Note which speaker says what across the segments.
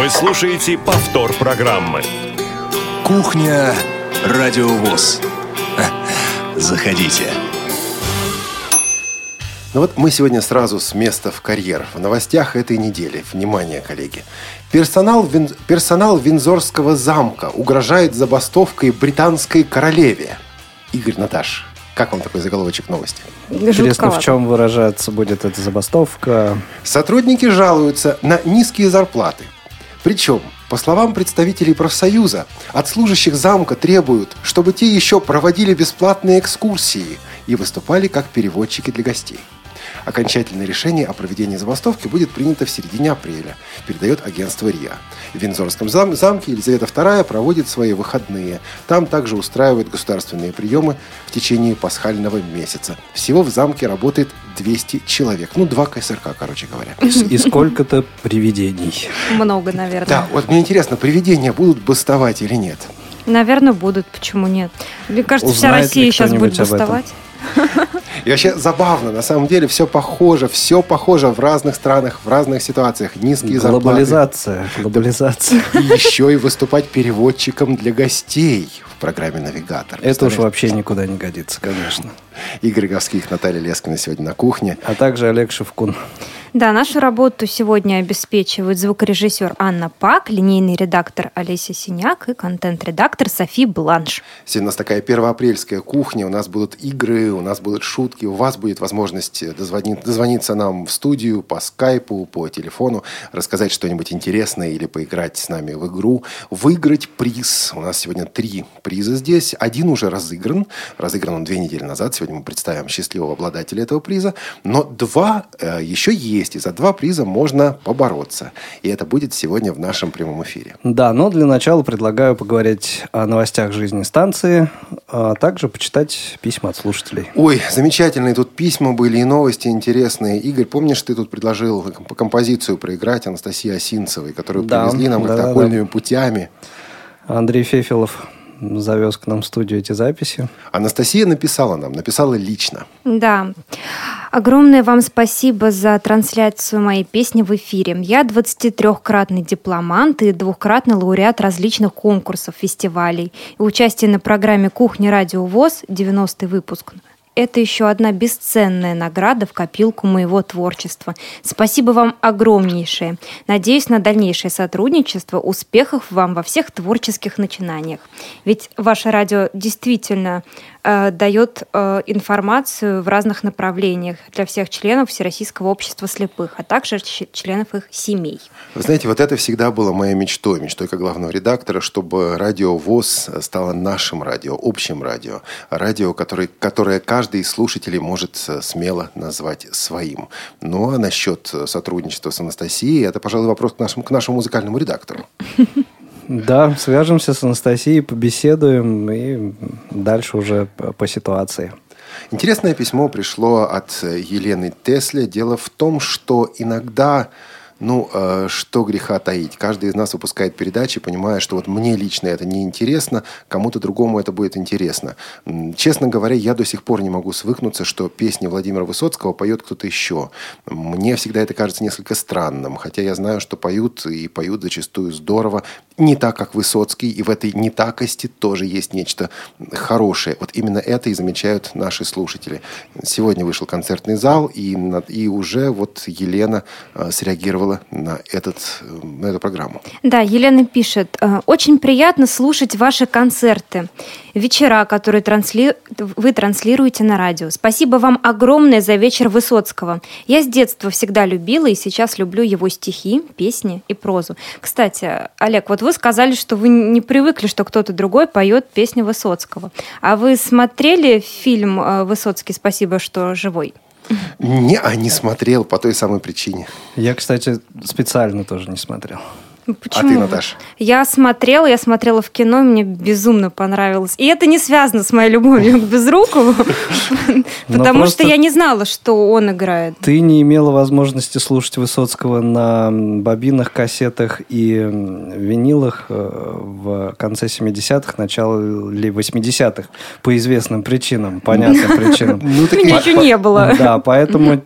Speaker 1: Вы слушаете повтор программы.
Speaker 2: Кухня Радиовоз. Заходите.
Speaker 3: Ну вот мы сегодня сразу с места в карьер. В новостях этой недели. Внимание, коллеги. Персонал, Вин... Персонал Винзорского замка угрожает забастовкой британской королеве. Игорь Наташ, как вам такой заголовочек новости?
Speaker 4: Интересно, в чем выражаться будет эта забастовка?
Speaker 3: Сотрудники жалуются на низкие зарплаты. Причем, по словам представителей профсоюза, от служащих замка требуют, чтобы те еще проводили бесплатные экскурсии и выступали как переводчики для гостей. Окончательное решение о проведении забастовки будет принято в середине апреля, передает агентство РИА. В Винзорском зам- замке Елизавета II проводит свои выходные. Там также устраивают государственные приемы в течение пасхального месяца. Всего в замке работает 200 человек. Ну, два КСРК, короче говоря.
Speaker 4: И сколько-то привидений.
Speaker 5: Много, наверное.
Speaker 3: Да, вот мне интересно, привидения будут бастовать или нет?
Speaker 5: Наверное, будут. Почему нет? Мне кажется, вся
Speaker 4: Узнает ли
Speaker 5: Россия сейчас будет
Speaker 4: об этом?
Speaker 3: И вообще забавно, на самом деле все похоже, все похоже в разных странах, в разных ситуациях. Низкие зарплаты.
Speaker 4: Глобализация. Глобализация.
Speaker 3: Еще и выступать переводчиком для гостей в программе «Навигатор».
Speaker 4: Это уж вообще никуда не годится, конечно.
Speaker 3: Игорь Говских, Наталья Лескина сегодня на кухне.
Speaker 4: А также Олег Шевкун.
Speaker 5: Да, нашу работу сегодня обеспечивают звукорежиссер Анна Пак, линейный редактор Олеся Синяк и контент-редактор Софи Бланш.
Speaker 3: Сегодня у нас такая первоапрельская кухня, у нас будут игры, у нас будут шутки, у вас будет возможность дозвони- дозвониться нам в студию по скайпу, по телефону, рассказать что-нибудь интересное или поиграть с нами в игру, выиграть приз. У нас сегодня три приза здесь. Один уже разыгран, разыгран он две недели назад. Сегодня мы представим счастливого обладателя этого приза. Но два э, еще есть, и за два приза можно побороться. И это будет сегодня в нашем прямом эфире.
Speaker 4: Да, но для начала предлагаю поговорить о новостях жизни станции, а также почитать письма от слушателей.
Speaker 3: Ой, замечательные тут письма были и новости интересные. Игорь, помнишь, ты тут предложил комп- композицию проиграть Анастасии Осинцевой, которую
Speaker 4: Да,
Speaker 3: привезли нам
Speaker 4: да, да,
Speaker 3: окольными путями?
Speaker 4: Андрей Фефилов завез к нам в студию эти записи.
Speaker 3: Анастасия написала нам, написала лично.
Speaker 5: Да. Огромное вам спасибо за трансляцию моей песни в эфире. Я 23-кратный дипломант и двухкратный лауреат различных конкурсов, фестивалей. И участие на программе «Кухня Радио ВОЗ» 90-й выпуск это еще одна бесценная награда в копилку моего творчества. Спасибо вам огромнейшее. Надеюсь на дальнейшее сотрудничество, успехов вам во всех творческих начинаниях. Ведь ваше радио действительно дает э, информацию в разных направлениях для всех членов Всероссийского общества слепых, а также членов их семей.
Speaker 3: Вы знаете, вот это всегда было моей мечтой, мечтой как главного редактора, чтобы радио ВОЗ стало нашим радио, общим радио. Радио, которое, которое каждый из слушателей может э, смело назвать своим. Ну а насчет э, сотрудничества с Анастасией, это, пожалуй, вопрос к нашему, к нашему музыкальному редактору.
Speaker 4: Да, свяжемся с Анастасией, побеседуем и дальше уже по ситуации.
Speaker 3: Интересное письмо пришло от Елены Тесле. Дело в том, что иногда, ну, э, что греха таить. Каждый из нас выпускает передачи, понимая, что вот мне лично это не интересно, кому-то другому это будет интересно. Честно говоря, я до сих пор не могу свыкнуться, что песни Владимира Высоцкого поет кто-то еще. Мне всегда это кажется несколько странным, хотя я знаю, что поют и поют зачастую здорово, не так, как Высоцкий, и в этой нетакости тоже есть нечто хорошее. Вот именно это и замечают наши слушатели. Сегодня вышел концертный зал, и, и уже вот Елена э, среагировала на, этот, на эту программу.
Speaker 5: Да, Елена пишет, «Э, очень приятно слушать ваши концерты, вечера, которые трансли- вы транслируете на радио. Спасибо вам огромное за вечер Высоцкого. Я с детства всегда любила и сейчас люблю его стихи, песни и прозу. Кстати, Олег, вот вы сказали, что вы не привыкли, что кто-то другой поет песни Высоцкого. А вы смотрели фильм э, «Высоцкий, спасибо, что живой»?
Speaker 3: Не, а не смотрел по той самой причине.
Speaker 4: Я, кстати, специально тоже не смотрел.
Speaker 5: Ну,
Speaker 3: А
Speaker 5: Почему?
Speaker 3: ты, Наташа?
Speaker 5: Я смотрела, я смотрела в кино, мне безумно понравилось. И это не связано с моей любовью к Безрукову, потому
Speaker 4: просто-
Speaker 5: что я не знала, что он играет.
Speaker 4: Ты не имела возможности слушать Высоцкого на бобинах, кассетах и винилах э, в конце 70-х, начале 80-х по известным причинам, понятным причинам.
Speaker 3: Ну,
Speaker 5: Меня еще не было.
Speaker 4: Да, поэтому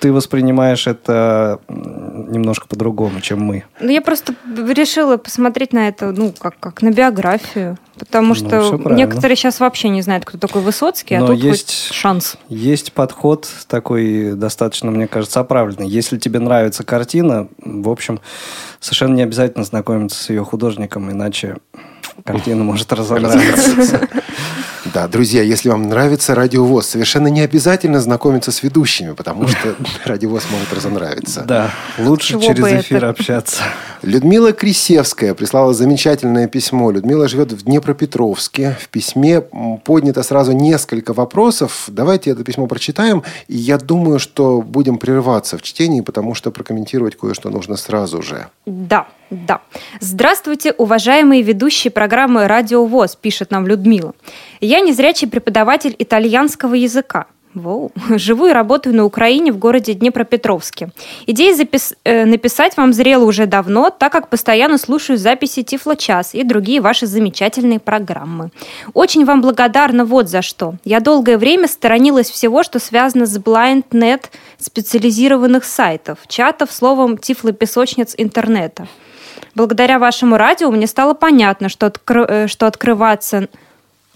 Speaker 4: ты воспринимаешь это немножко по-другому, чем мы.
Speaker 5: Ну, я просто решила посмотреть на это, ну, как, как на биографию. Потому
Speaker 4: Ну,
Speaker 5: что некоторые сейчас вообще не знают, кто такой Высоцкий, а
Speaker 4: Но
Speaker 5: тут
Speaker 4: есть-
Speaker 5: хоть шанс.
Speaker 4: Есть подход такой достаточно, мне кажется, оправданный. Если тебе нравится картина, в общем, совершенно не обязательно знакомиться с ее художником, иначе картина может разонравиться.
Speaker 3: Да, друзья, если вам нравится радиовоз, совершенно не обязательно знакомиться с ведущими, потому что радиовоз может разонравиться.
Speaker 4: Да, лучше через эфир общаться.
Speaker 3: Людмила Крисевская прислала замечательное письмо. Людмила живет в Днепропетровске. В письме поднято сразу несколько вопросов. Давайте это письмо прочитаем. И я думаю, что будем прерываться в чтении, потому что прокомментировать кое-что нужно сразу же.
Speaker 5: Да, да. Здравствуйте, уважаемые ведущие программы «Радио ВОЗ», пишет нам Людмила. Я незрячий преподаватель итальянского языка. Воу. Живу и работаю на Украине в городе Днепропетровске. Идея запис- э, написать вам зрела уже давно, так как постоянно слушаю записи Тифло-час и другие ваши замечательные программы. Очень вам благодарна вот за что. Я долгое время сторонилась всего, что связано с BlindNet специализированных сайтов, чатов, словом, тифлопесочниц интернета. Благодаря вашему радио мне стало понятно, что, откры- э, что открываться,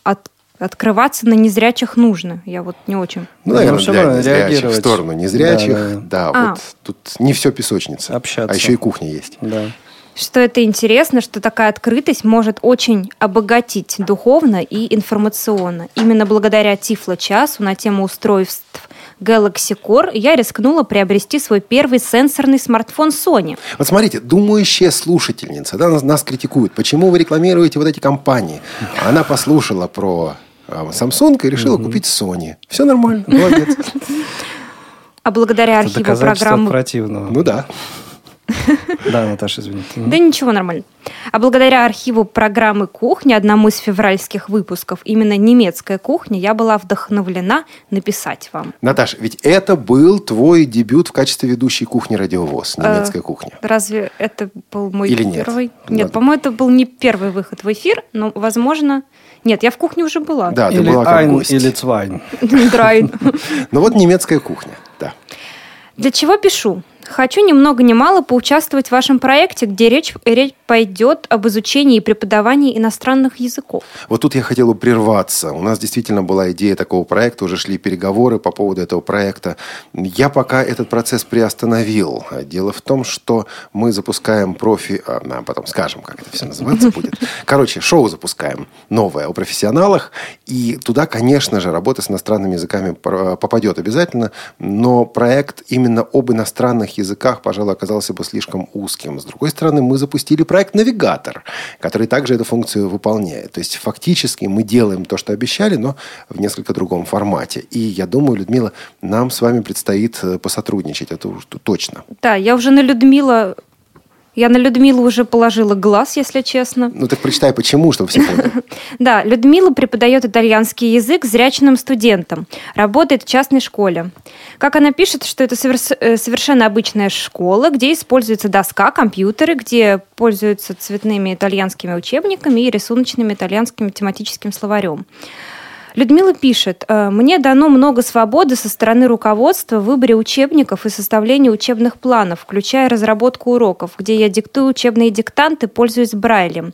Speaker 5: от- открываться на незрячих нужно. Я вот не очень.
Speaker 3: Ну, наверное, для незрячих, в сторону незрячих.
Speaker 4: Да,
Speaker 3: Да,
Speaker 5: А.
Speaker 3: вот тут не все песочница.
Speaker 4: Общаться.
Speaker 3: А еще и кухня есть.
Speaker 4: Да.
Speaker 5: Что это интересно, что такая открытость может очень обогатить духовно и информационно. Именно благодаря Тифло-часу на тему устройств Galaxy Core я рискнула приобрести свой первый сенсорный смартфон Sony.
Speaker 3: Вот смотрите, думающая слушательница да, нас, нас критикует. Почему вы рекламируете вот эти компании? А Она послушала про э, Samsung и решила купить Sony. Все нормально, молодец.
Speaker 5: А благодаря архиву программы...
Speaker 4: противного.
Speaker 3: Ну да.
Speaker 4: Да, Наташа, извините.
Speaker 5: Да ничего, нормально. А благодаря архиву программы «Кухня», одному из февральских выпусков, именно немецкая кухня, я была вдохновлена написать вам.
Speaker 3: Наташа, ведь это был твой дебют в качестве ведущей кухни «Радиовоз», немецкая кухня.
Speaker 5: Разве это был мой
Speaker 3: Или нет?
Speaker 5: первый? Нет,
Speaker 3: Ладно.
Speaker 5: по-моему, это был не первый выход в эфир, но, возможно... Нет, я в кухне уже была.
Speaker 3: Да, ты была как гость.
Speaker 4: или Цвайн.
Speaker 5: Драйн.
Speaker 3: Ну вот немецкая кухня, да.
Speaker 5: Для чего пишу? Хочу ни много ни мало поучаствовать в вашем проекте, где речь, речь пойдет об изучении и преподавании иностранных языков.
Speaker 3: Вот тут я хотел бы прерваться. У нас действительно была идея такого проекта, уже шли переговоры по поводу этого проекта. Я пока этот процесс приостановил. Дело в том, что мы запускаем профи... а, потом скажем, как это все называться будет. Короче, шоу запускаем новое о профессионалах. И туда, конечно же, работа с иностранными языками пр- попадет обязательно. Но проект именно об иностранных языках, пожалуй, оказался бы слишком узким. С другой стороны, мы запустили проект «Навигатор», который также эту функцию выполняет. То есть, фактически мы делаем то, что обещали, но в несколько другом формате. И я думаю, Людмила, нам с вами предстоит э, посотрудничать. Это уж точно.
Speaker 5: Да, я уже на Людмила... Я на Людмилу уже положила глаз, если честно.
Speaker 3: Ну так прочитай, почему, чтобы все поняли.
Speaker 5: Да, Людмила преподает итальянский язык зрячным студентам, работает в частной школе. Как она пишет, что это э, совершенно обычная школа, где используется доска, компьютеры, где пользуются цветными итальянскими учебниками и рисуночным итальянским тематическим словарем. Людмила пишет, «Э, «Мне дано много свободы со стороны руководства в выборе учебников и составлении учебных планов, включая разработку уроков, где я диктую учебные диктанты, пользуюсь Брайлем.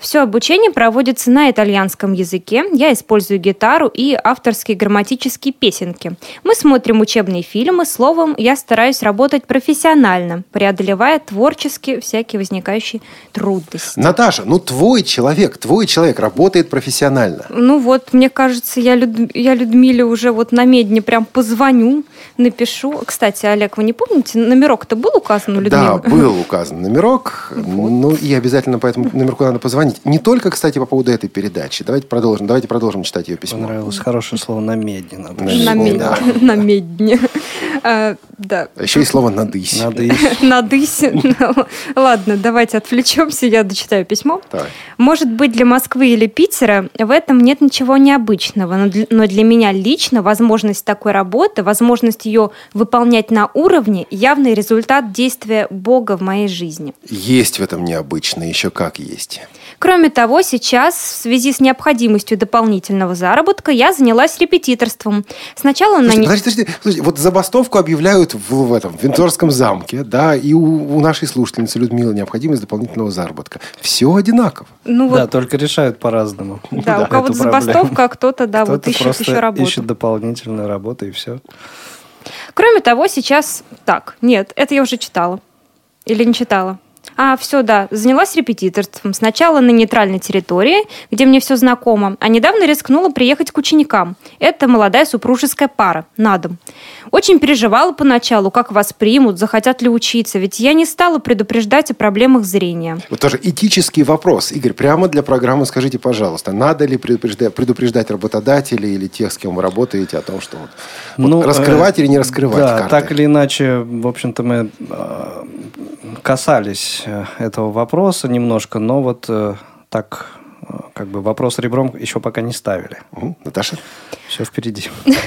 Speaker 5: Все обучение проводится на итальянском языке. Я использую гитару и авторские грамматические песенки. Мы смотрим учебные фильмы. Словом, я стараюсь работать профессионально, преодолевая творчески всякие возникающие трудности.
Speaker 3: Наташа, ну твой человек, твой человек работает профессионально.
Speaker 5: Ну вот, мне кажется, я, Люд- я Людмиле уже вот на медне прям позвоню, напишу. Кстати, Олег, вы не помните, номерок-то был указан у
Speaker 3: Да,
Speaker 5: Людмилы?
Speaker 3: был указан номерок. Ну и обязательно по этому номерку надо позвонить. Не только, кстати, по поводу этой передачи. Давайте продолжим. Давайте продолжим читать ее письмо.
Speaker 4: Понравилось хорошее слово на медне. Надо
Speaker 3: На
Speaker 4: же
Speaker 5: На
Speaker 3: медне,
Speaker 5: медне.
Speaker 3: да.
Speaker 5: На медне. А, Да.
Speaker 3: А Еще и слово надысь.
Speaker 4: Надо и
Speaker 5: Надысь. Ну, Ладно, давайте отвлечемся, я дочитаю письмо.
Speaker 3: Давай.
Speaker 5: Может быть, для Москвы или Питера в этом нет ничего необычного, но для, но для меня лично возможность такой работы, возможность ее выполнять на уровне – явный результат действия Бога в моей жизни.
Speaker 3: Есть в этом необычно, еще как есть.
Speaker 5: Кроме того, сейчас в связи с необходимостью дополнительного заработка я занялась репетиторством. Сначала на...
Speaker 3: Подождите, подождите, подождите. Вот забастовка командировку объявляют в, в этом в Винторском замке, да, и у, у нашей слушательницы Людмилы необходимость дополнительного заработка. Все одинаково.
Speaker 5: Ну
Speaker 4: Да,
Speaker 5: вот,
Speaker 4: только решают по-разному.
Speaker 5: да, у
Speaker 4: эту
Speaker 5: кого-то забастовка, а кто-то, да, вот
Speaker 4: Кто-то
Speaker 5: ищет еще работу.
Speaker 4: ищет дополнительную работу и все.
Speaker 5: Кроме того, сейчас... Так, нет, это я уже читала. Или не читала? А, все, да, занялась репетиторством. Сначала на нейтральной территории, где мне все знакомо, а недавно рискнула приехать к ученикам. Это молодая супружеская пара, на дом. Очень переживала поначалу, как вас примут, захотят ли учиться, ведь я не стала предупреждать о проблемах зрения.
Speaker 3: Вот тоже этический вопрос. Игорь, прямо для программы скажите, пожалуйста, надо ли предупреждать, предупреждать работодателей или тех, с кем вы работаете, о том, что вот, вот
Speaker 4: Ну,
Speaker 3: раскрывать
Speaker 4: э,
Speaker 3: или не раскрывать
Speaker 4: Да,
Speaker 3: карты?
Speaker 4: так или иначе, в общем-то, мы э, касались э, этого вопроса немножко, но вот э, так, э, как бы вопрос ребром еще пока не ставили.
Speaker 3: Мгм. Наташа?
Speaker 4: Все впереди.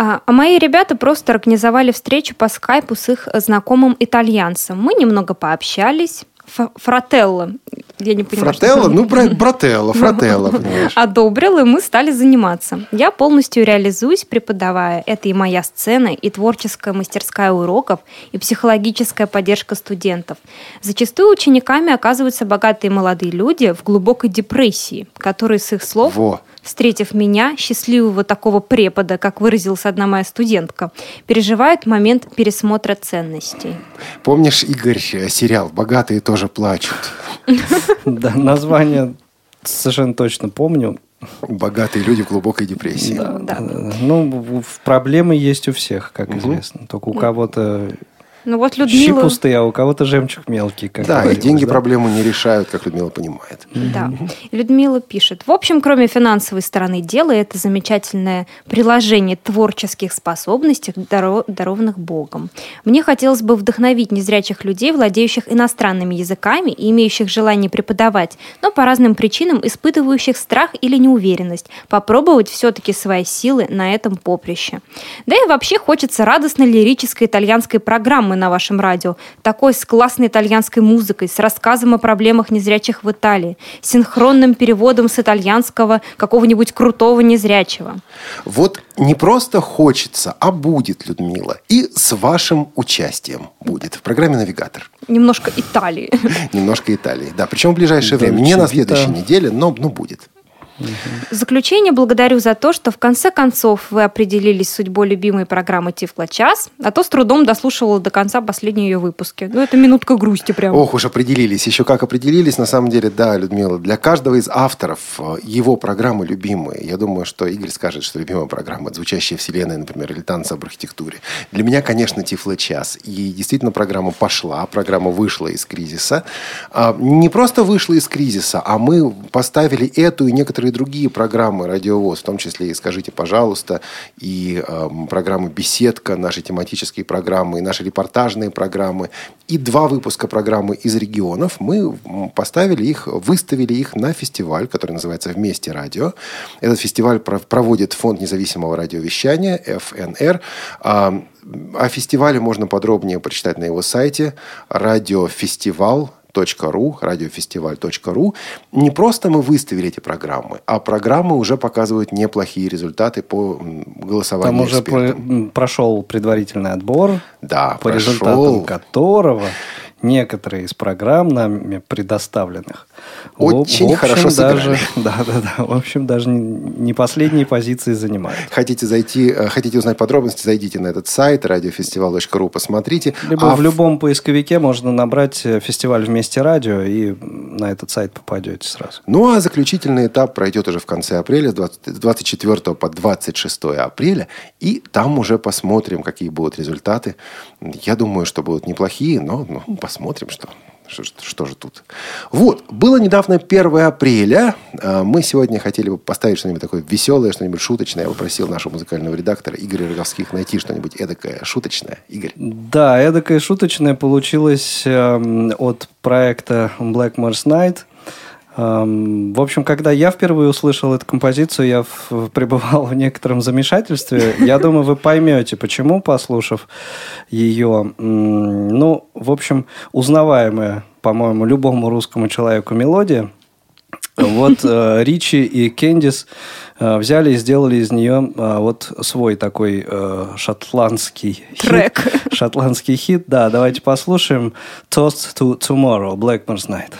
Speaker 5: А, а мои ребята просто организовали встречу по скайпу с их э, знакомым итальянцем. Мы немного пообщались. Ф- Фрателло. Я не понимаю,
Speaker 3: Фрателло? Ну, бра- брателло, фрателло, понимаешь.
Speaker 5: одобрил, и мы стали заниматься. Я полностью реализуюсь, преподавая. Это и моя сцена, и творческая мастерская уроков, и психологическая поддержка студентов. Зачастую учениками оказываются богатые молодые люди в глубокой депрессии, которые, с их слов,
Speaker 3: Во.
Speaker 5: Встретив меня, счастливого такого препода, как выразилась одна моя студентка, переживают момент пересмотра ценностей.
Speaker 3: Помнишь, Игорь, э, сериал «Богатые тоже плачут»?
Speaker 4: Да, название совершенно точно помню.
Speaker 3: Богатые люди в глубокой депрессии.
Speaker 4: Да,
Speaker 5: Да.
Speaker 4: Ну, проблемы есть у всех, как известно. Только у кого-то
Speaker 5: Ну вот
Speaker 4: щи
Speaker 5: Людмила...
Speaker 4: пустые, а у кого-то жемчуг мелкий. Как
Speaker 3: Да, и деньги
Speaker 4: да.
Speaker 3: проблему не решают, как Людмила понимает.
Speaker 5: Да. Людмила пишет. В общем, кроме финансовой стороны дела, это замечательное приложение творческих способностей, даро- дарованных Богом. Мне хотелось бы вдохновить незрячих людей, владеющих иностранными языками и имеющих желание преподавать, но по разным причинам испытывающих страх или неуверенность, попробовать все-таки свои силы на этом поприще. Да и вообще хочется радостной лирической итальянской программы на вашем радио, такой с классной итальянской музыкой, с рассказом о проблемах незрячих в Италии, синхронным переводом с итальянского какого-нибудь крутого незрячего.
Speaker 3: Вот не просто хочется, а будет, Людмила. И с вашим участием будет в программе «Навигатор».
Speaker 5: Немножко Италии.
Speaker 3: Немножко Италии. Да, причем в ближайшее время. Не на следующей неделе, но, но будет.
Speaker 5: В заключение благодарю за то, что в конце концов вы определились с судьбой любимой программы «Тифло час», а то с трудом дослушивала до конца последние ее выпуски. Ну, это минутка грусти прям.
Speaker 3: Ох уж определились. Еще как определились. На самом деле, да, Людмила, для каждого из авторов э, его программы любимые. Я думаю, что Игорь скажет, что любимая программа – «Звучащая вселенная», например, или «Танцы об архитектуре». Для меня, конечно, Тифло час. И действительно программа пошла, программа вышла из кризиса. А, Не просто вышла из кризиса, а мы поставили эту и некоторые другие программы «Радиовоз», в том числе и «Скажите, пожалуйста», и эм, программы «Беседка», наши тематические программы, и наши репортажные программы, и два выпуска программы из регионов. Мы поставили их, выставили их на фестиваль, который называется «Вместе радио». Этот фестиваль про- проводит Фонд независимого радиовещания, ФНР. А, О фестивале можно подробнее почитать на его сайте радиофестиваль ру, радиофестиваль.ру. Не просто мы выставили эти программы, а программы уже показывают неплохие результаты по голосованию
Speaker 4: Там уже про- прошел предварительный отбор,
Speaker 3: Да,
Speaker 4: по
Speaker 3: прошел.
Speaker 4: результатам которого некоторые из программ нами предоставленных
Speaker 3: Очень
Speaker 4: в общем,
Speaker 3: хорошо
Speaker 4: даже,
Speaker 3: сыграли.
Speaker 4: да, да, да, в общем даже не не последние позиции занимают.
Speaker 3: Хотите зайти, э, хотите узнать подробности, зайдите на этот сайт радиофестиваль.ру, посмотрите.
Speaker 4: Либо
Speaker 3: А
Speaker 4: в любом поисковике можно набрать э, фестиваль вместе радио и на этот сайт попадете сразу.
Speaker 3: Ну, а заключительный этап пройдет уже в конце апреля, с 20 с 24 по 26 апреля. И там уже посмотрим, какие будут результаты. Я думаю, что будут неплохие, но ну, посмотрим, что, что, что же тут. Вот, было недавно 1 апреля. А, Мы сегодня хотели бы поставить что-нибудь такое веселое, что-нибудь шуточное. Я попросил нашего музыкального редактора Игоря Роговских найти что-нибудь эдакое шуточное. Игорь.
Speaker 4: Да, эдакое шуточное получилось эм, от проекта Black Mars Night. Эм, в общем, когда я впервые услышал эту композицию, я пребывал в некотором замешательстве. Я думаю, вы поймете, почему, послушав ее. Ну, в общем, узнаваемая, по-моему, любому русскому человеку мелодия. Вот э, Ричи и Кендис
Speaker 6: э, взяли и сделали из нее э, вот свой такой э, шотландский
Speaker 5: Трек.
Speaker 6: хит. Шотландский хит, да. Давайте послушаем Toast to Tomorrow, Blackmore's Night.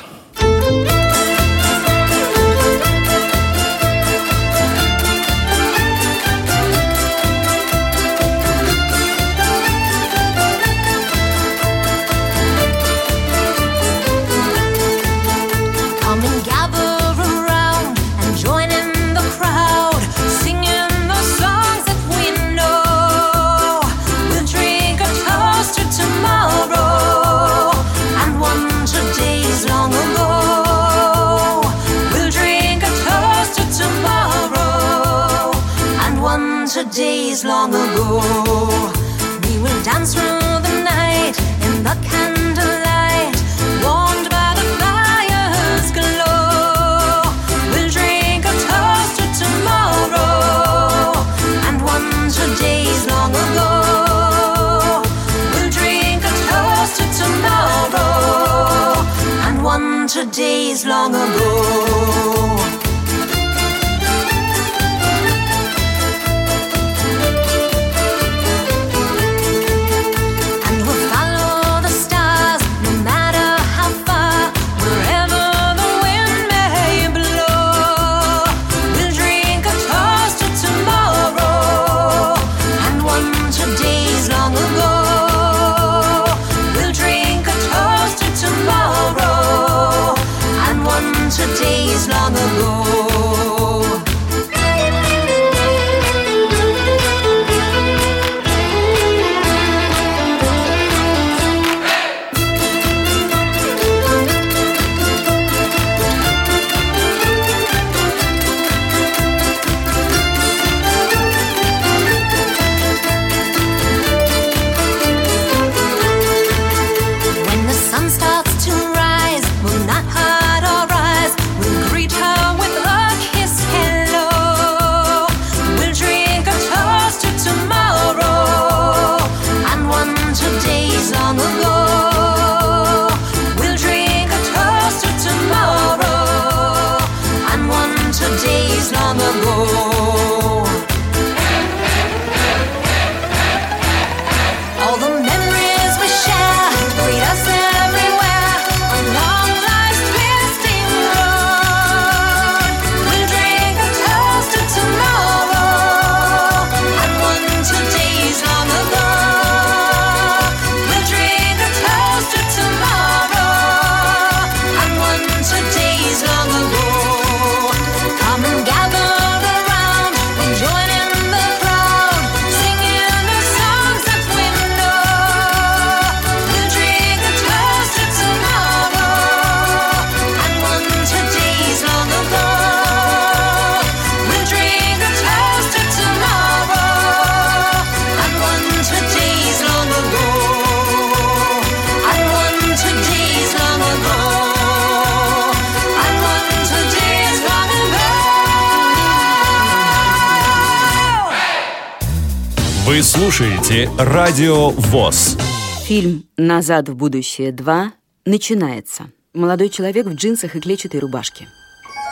Speaker 1: Слушаете Радио ВОЗ.
Speaker 7: Фильм «Назад в будущее 2» начинается. Молодой человек в джинсах и клетчатой рубашке.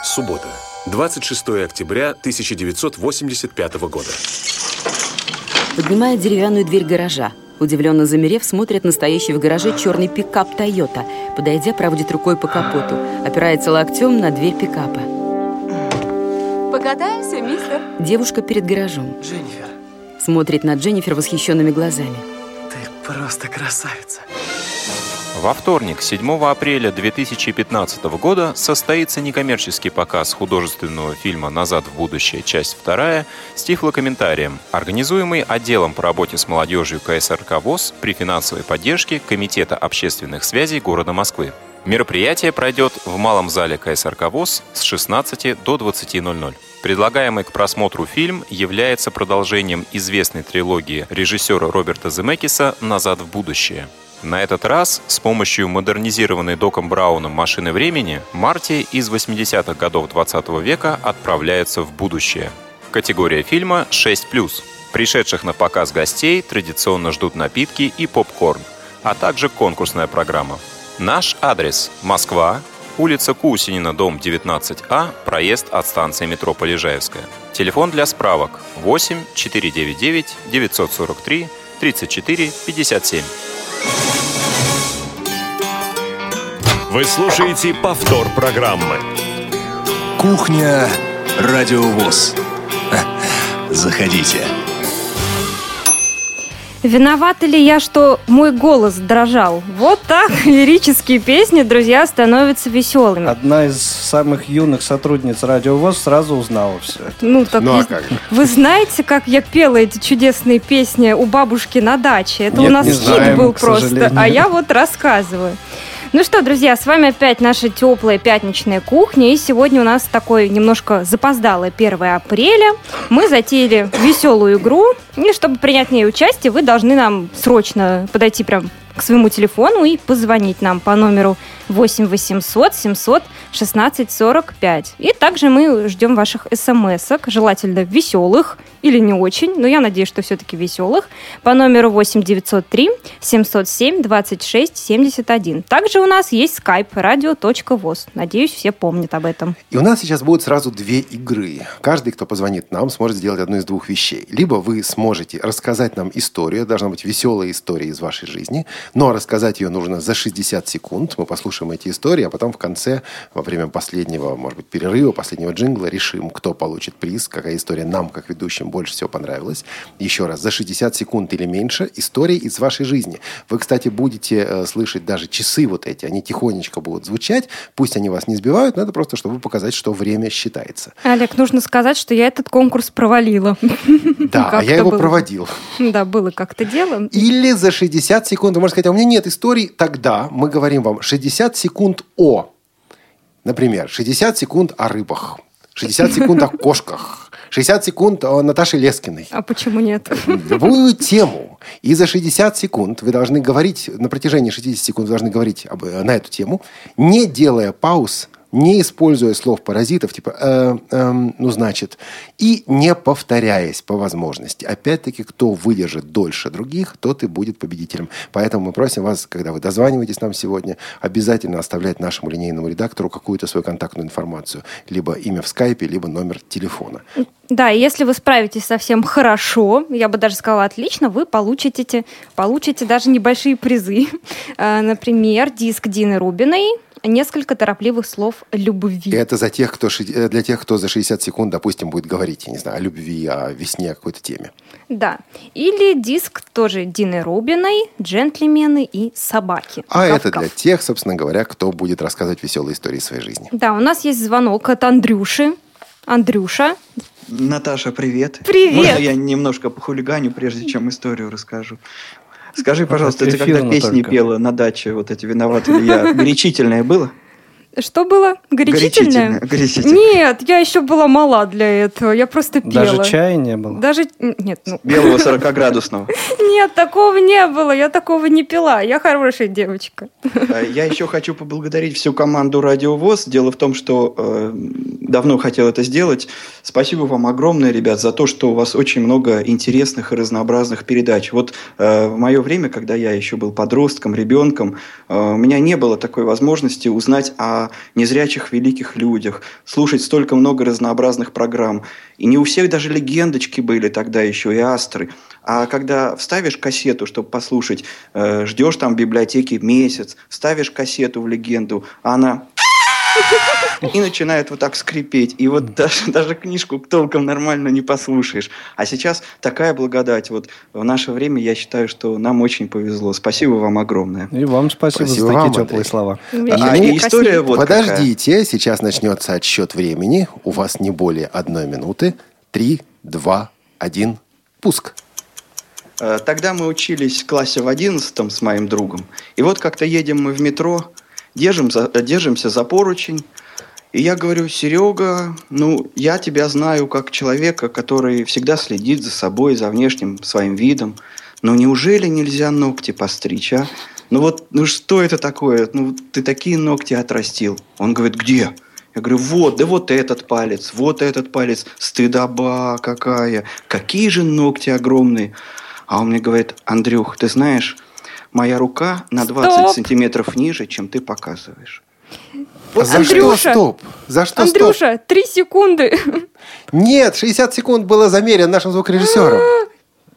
Speaker 8: Суббота, 26 октября 1985 года.
Speaker 7: Поднимает деревянную дверь гаража. Удивленно замерев, смотрит настоящий в гараже черный пикап «Тойота». Подойдя, проводит рукой по капоту. Опирается локтем на дверь пикапа.
Speaker 9: Покатаемся, мистер?
Speaker 7: Девушка перед гаражом.
Speaker 10: Дженнифер,
Speaker 7: Смотрит на Дженнифер восхищенными глазами.
Speaker 10: ты просто красавица.
Speaker 11: Во вторник, 7 апреля 2015 года, состоится некоммерческий показ художественного фильма «Назад в будущее. Часть вторая» с тифлокомментарием, организуемый отделом по работе с молодежью КСРК ВОЗ при финансовой поддержке Комитета общественных связей города Москвы. Мероприятие пройдет в малом зале КСРК ВОЗ с 16 до 20.00. Предлагаемый к просмотру фильм является продолжением известной трилогии режиссера Роберта Земекиса «Назад в будущее». На этот раз с помощью модернизированной Доком Брауном машины времени Марти из 80-х годов 20 века отправляется в будущее. Категория фильма 6+. Пришедших на показ гостей традиционно ждут напитки и попкорн, а также конкурсная программа. Наш адрес – Москва, улица Кусинина, дом 19А, проезд от станции метро Полежаевская. Телефон для справок 8 499 943 34 57.
Speaker 1: Вы слушаете повтор программы.
Speaker 2: Кухня Радиовоз. Заходите.
Speaker 5: Виновата ли я, что мой голос дрожал? Вот так лирические песни, друзья, становятся веселыми.
Speaker 4: Одна из самых юных сотрудниц Радио ВОЗ сразу узнала все это.
Speaker 5: Ну, так
Speaker 3: Ну, а
Speaker 5: вы-
Speaker 3: как?
Speaker 5: Вы знаете, как я пела эти чудесные песни у бабушки на даче? Это у
Speaker 4: Нет,
Speaker 5: нас
Speaker 4: не
Speaker 5: хит
Speaker 4: знаем,
Speaker 5: был просто, а я вот рассказываю. Ну что, друзья, с вами опять наша теплая пятничная кухня. И сегодня у нас такой немножко запоздалое 1 апреля. Мы затеяли веселую игру. И чтобы принять в ней участие, вы должны нам срочно подойти прям к своему телефону и позвонить нам по номеру 8 800 700 16 45. И также мы ждем ваших смс-ок, желательно веселых или не очень, но я надеюсь, что все-таки веселых, по номеру 8 903 707 26 71. Также у нас есть skype radio.voz. Надеюсь, все помнят об этом.
Speaker 3: И у нас сейчас будут сразу две игры. Каждый, кто позвонит нам, сможет сделать одну из двух вещей. Либо вы сможете рассказать нам историю, должна быть веселая история из вашей жизни, но рассказать ее нужно за 60 секунд. Мы послушаем эти истории, а потом в конце, во время последнего, может быть, перерыва, последнего джингла, решим, кто получит приз, какая история нам, как ведущим, больше всего понравилась. Еще раз, за 60 секунд или меньше истории из вашей жизни. Вы, кстати, будете э, слышать даже часы вот эти, они тихонечко будут звучать, пусть они вас не сбивают, но это просто, чтобы показать, что время считается.
Speaker 5: Олег, нужно сказать, что я этот конкурс провалила.
Speaker 3: Да, а я его
Speaker 5: было.
Speaker 3: проводил.
Speaker 5: Да, было как-то дело.
Speaker 3: Или за 60 секунд, вы можете а у меня нет историй, тогда мы говорим вам 60 секунд о, например, 60 секунд о рыбах, 60 секунд о кошках, 60 секунд о Наташе Лескиной.
Speaker 5: А почему нет?
Speaker 3: любую тему. И за 60 секунд вы должны говорить, на протяжении 60 секунд вы должны говорить об- на эту тему, не делая пауз, не используя слов паразитов, типа «э, эм, «ну, значит», и не повторяясь по возможности. Опять-таки, кто выдержит дольше других, тот и будет победителем. Поэтому мы просим вас, когда вы дозваниваетесь нам сегодня, обязательно оставлять нашему линейному редактору какую-то свою контактную информацию. Либо имя в скайпе, либо номер телефона.
Speaker 5: Да, и если вы справитесь совсем хорошо, я бы даже сказала отлично, вы получите, те- получите даже небольшие призы. Э, Например, диск Дины Рубиной «Несколько торопливых слов любви».
Speaker 3: И это за тех, кто, э, для тех, кто за 60 секунд, допустим, будет говорить, я не знаю, о любви, о весне, о какой-то теме.
Speaker 5: Да. Или диск тоже Дины Рубиной «Джентльмены и собаки».
Speaker 3: А это
Speaker 5: Гав-гав.
Speaker 3: для тех, собственно говоря, кто будет рассказывать веселые истории своей жизни.
Speaker 5: Да, у нас есть звонок от Андрюши. Андрюша,
Speaker 12: Наташа, привет.
Speaker 5: Привет.
Speaker 12: Можно я немножко похулиганю, прежде чем историю расскажу? Скажи, пожалуйста, ты когда песни
Speaker 4: только.
Speaker 12: пела на даче, вот эти «Виноват ли я», горячительное было?
Speaker 5: Что было? Горячительное?
Speaker 12: Горячительное.
Speaker 5: Нет, я еще была мала для этого. Я просто пела.
Speaker 4: Даже чая не было.
Speaker 5: Даже... Нет, ну...
Speaker 12: Белого 40-градусного.
Speaker 5: Нет, такого не было. Я такого не пила. Я хорошая девочка.
Speaker 12: А Я еще хочу поблагодарить всю команду Радио ВОЗ. Дело в том, что э, давно хотел это сделать. Спасибо вам огромное, ребят, за то, что у вас очень много интересных и разнообразных передач. Вот э, в мое время, когда я еще был подростком, ребенком, э, у меня не было такой возможности узнать о незрячих великих людях, слушать столько много разнообразных программ. И не у всех даже легендочки были тогда еще и астры. А когда вставишь кассету, чтобы послушать, э, ждешь там в библиотеке месяц, ставишь кассету в легенду, а она и начинает вот так скрипеть. И вот даже, даже книжку толком нормально не послушаешь. А сейчас такая благодать. Вот в наше время я считаю, что нам очень повезло. Спасибо вам огромное.
Speaker 4: И вам спасибо,
Speaker 3: Спасибо
Speaker 4: за такие
Speaker 3: вам,
Speaker 4: теплые
Speaker 3: Андрей.
Speaker 4: слова.
Speaker 12: А, и история вот какая.
Speaker 3: Подождите, сейчас начнется отсчет времени. У вас не более одной минуты. Три, два, один, пуск.
Speaker 12: Э, Тогда мы учились в классе в одиннадцатом с моим другом. И вот как-то едем мы в метро, держим за- держимся за поручень. И я говорю, Серега, ну, я тебя знаю как человека, который всегда следит за собой, за внешним своим видом. Но неужели нельзя ногти постричь, а? Ну вот, ну что это такое? Ну, ты такие ногти отрастил. Он говорит, где? Я говорю, вот, да вот этот палец, вот этот палец. Стыдоба какая. Какие же ногти огромные. А он мне говорит, Андрюх, ты знаешь, моя рука на 20
Speaker 5: Стоп.
Speaker 12: сантиметров ниже, чем ты показываешь.
Speaker 3: За
Speaker 5: Андрюша!
Speaker 3: что стоп? За что стоп?
Speaker 5: Андрюша, три секунды.
Speaker 3: Нет, 60 секунд было замерено нашим звукорежиссером.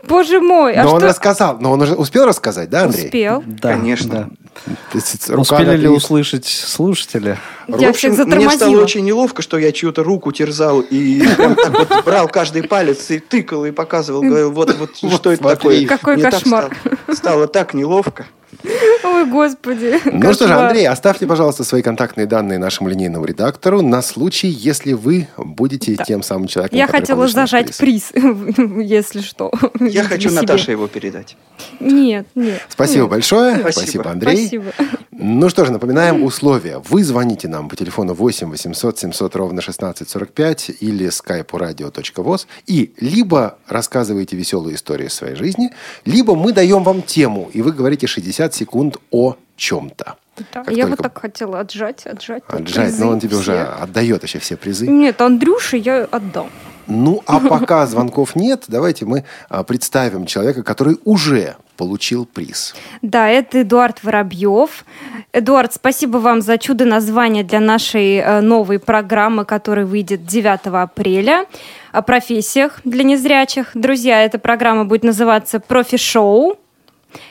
Speaker 5: Боже мой, а
Speaker 3: Но он
Speaker 5: что?
Speaker 3: рассказал. Но он уже успел рассказать, да, Андрей?
Speaker 5: Успел.
Speaker 4: Да,
Speaker 12: Конечно.
Speaker 4: да.
Speaker 3: То есть рука
Speaker 4: Успели ли услышать слушатели?
Speaker 5: Я
Speaker 12: В
Speaker 5: всех
Speaker 12: общем, мне стало очень неловко, что я чью-то руку терзал и вот брал каждый палец и тыкал и показывал, говорил, вот, вот, что это такое.
Speaker 5: Какой кошмар.
Speaker 12: стало так неловко.
Speaker 5: Ой, господи.
Speaker 3: Ну что же. Андрей, оставьте, пожалуйста, свои контактные данные нашему линейному редактору на случай, если вы будете тем самым человеком,
Speaker 5: Я хотела зажать приз, если что.
Speaker 12: Я хочу
Speaker 5: Себе.
Speaker 12: Наташе его передать.
Speaker 5: Нет, нет.
Speaker 3: Спасибо
Speaker 5: нет.
Speaker 3: большое.
Speaker 12: Спасибо.
Speaker 3: Андрей.
Speaker 5: Спасибо.
Speaker 3: Ну что же, напоминаем условия. Вы звоните нам по телефону 8 800 700 ровно 1645 или skype radio.voz и либо рассказываете веселую историю своей жизни, либо мы даем вам тему, и вы говорите 60 секунд о чем-то.
Speaker 5: Да,
Speaker 3: Как
Speaker 5: я вот
Speaker 3: только
Speaker 5: так хотела отжать, отжать.
Speaker 3: Отжать,
Speaker 5: призы
Speaker 3: но он тебе
Speaker 5: все.
Speaker 3: уже отдает еще все призы.
Speaker 5: Нет, Андрюше я отдам.
Speaker 3: Ну, а пока звонков нет, давайте мы а, представим человека, который уже получил приз.
Speaker 5: Да, это Эдуард Воробьев. Эдуард, спасибо вам за чудо название для нашей э, новой программы, которая выйдет 9 апреля о профессиях для незрячих. Друзья, эта программа будет называться «Профи-шоу».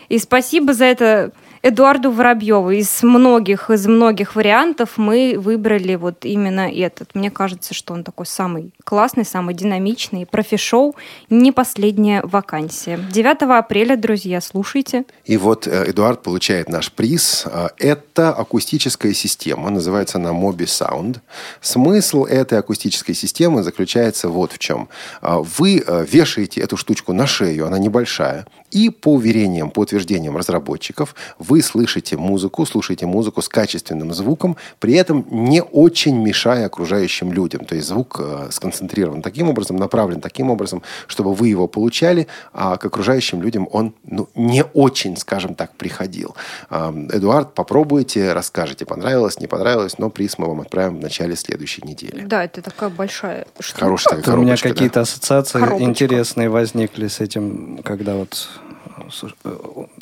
Speaker 5: И спасибо за это Эдуарду Воробьеву. Из многих, из многих вариантов мы выбрали вот именно этот. Мне кажется, что он такой самый классный, самый динамичный. Профи-шоу не последняя вакансия. 9 апреля, друзья, слушайте.
Speaker 3: И вот э, Эдуард получает наш приз. Э, Это акустическая система, называется она Mobi Sound. Смысл этой акустической системы заключается вот в чем. А, Вы э, вешаете эту штучку на шею, она небольшая, и по уверениям, по утверждениям разработчиков, вы слышите музыку, слушаете музыку с качественным звуком, при этом не очень мешая окружающим людям. То есть звук э, сконцентрирован таким образом, направлен таким образом, чтобы вы его получали, а к окружающим людям он ну, не очень, скажем так, приходил. А, Эдуард, попробуйте, расскажите, понравилось, не понравилось, но приз мы вам отправим в начале следующей недели.
Speaker 5: Да, это такая большая штука.
Speaker 3: Хорошая такая
Speaker 4: У меня
Speaker 3: коробочка, да.
Speaker 4: какие-то ассоциации
Speaker 5: Коробочка.
Speaker 4: интересные возникли с этим, когда вот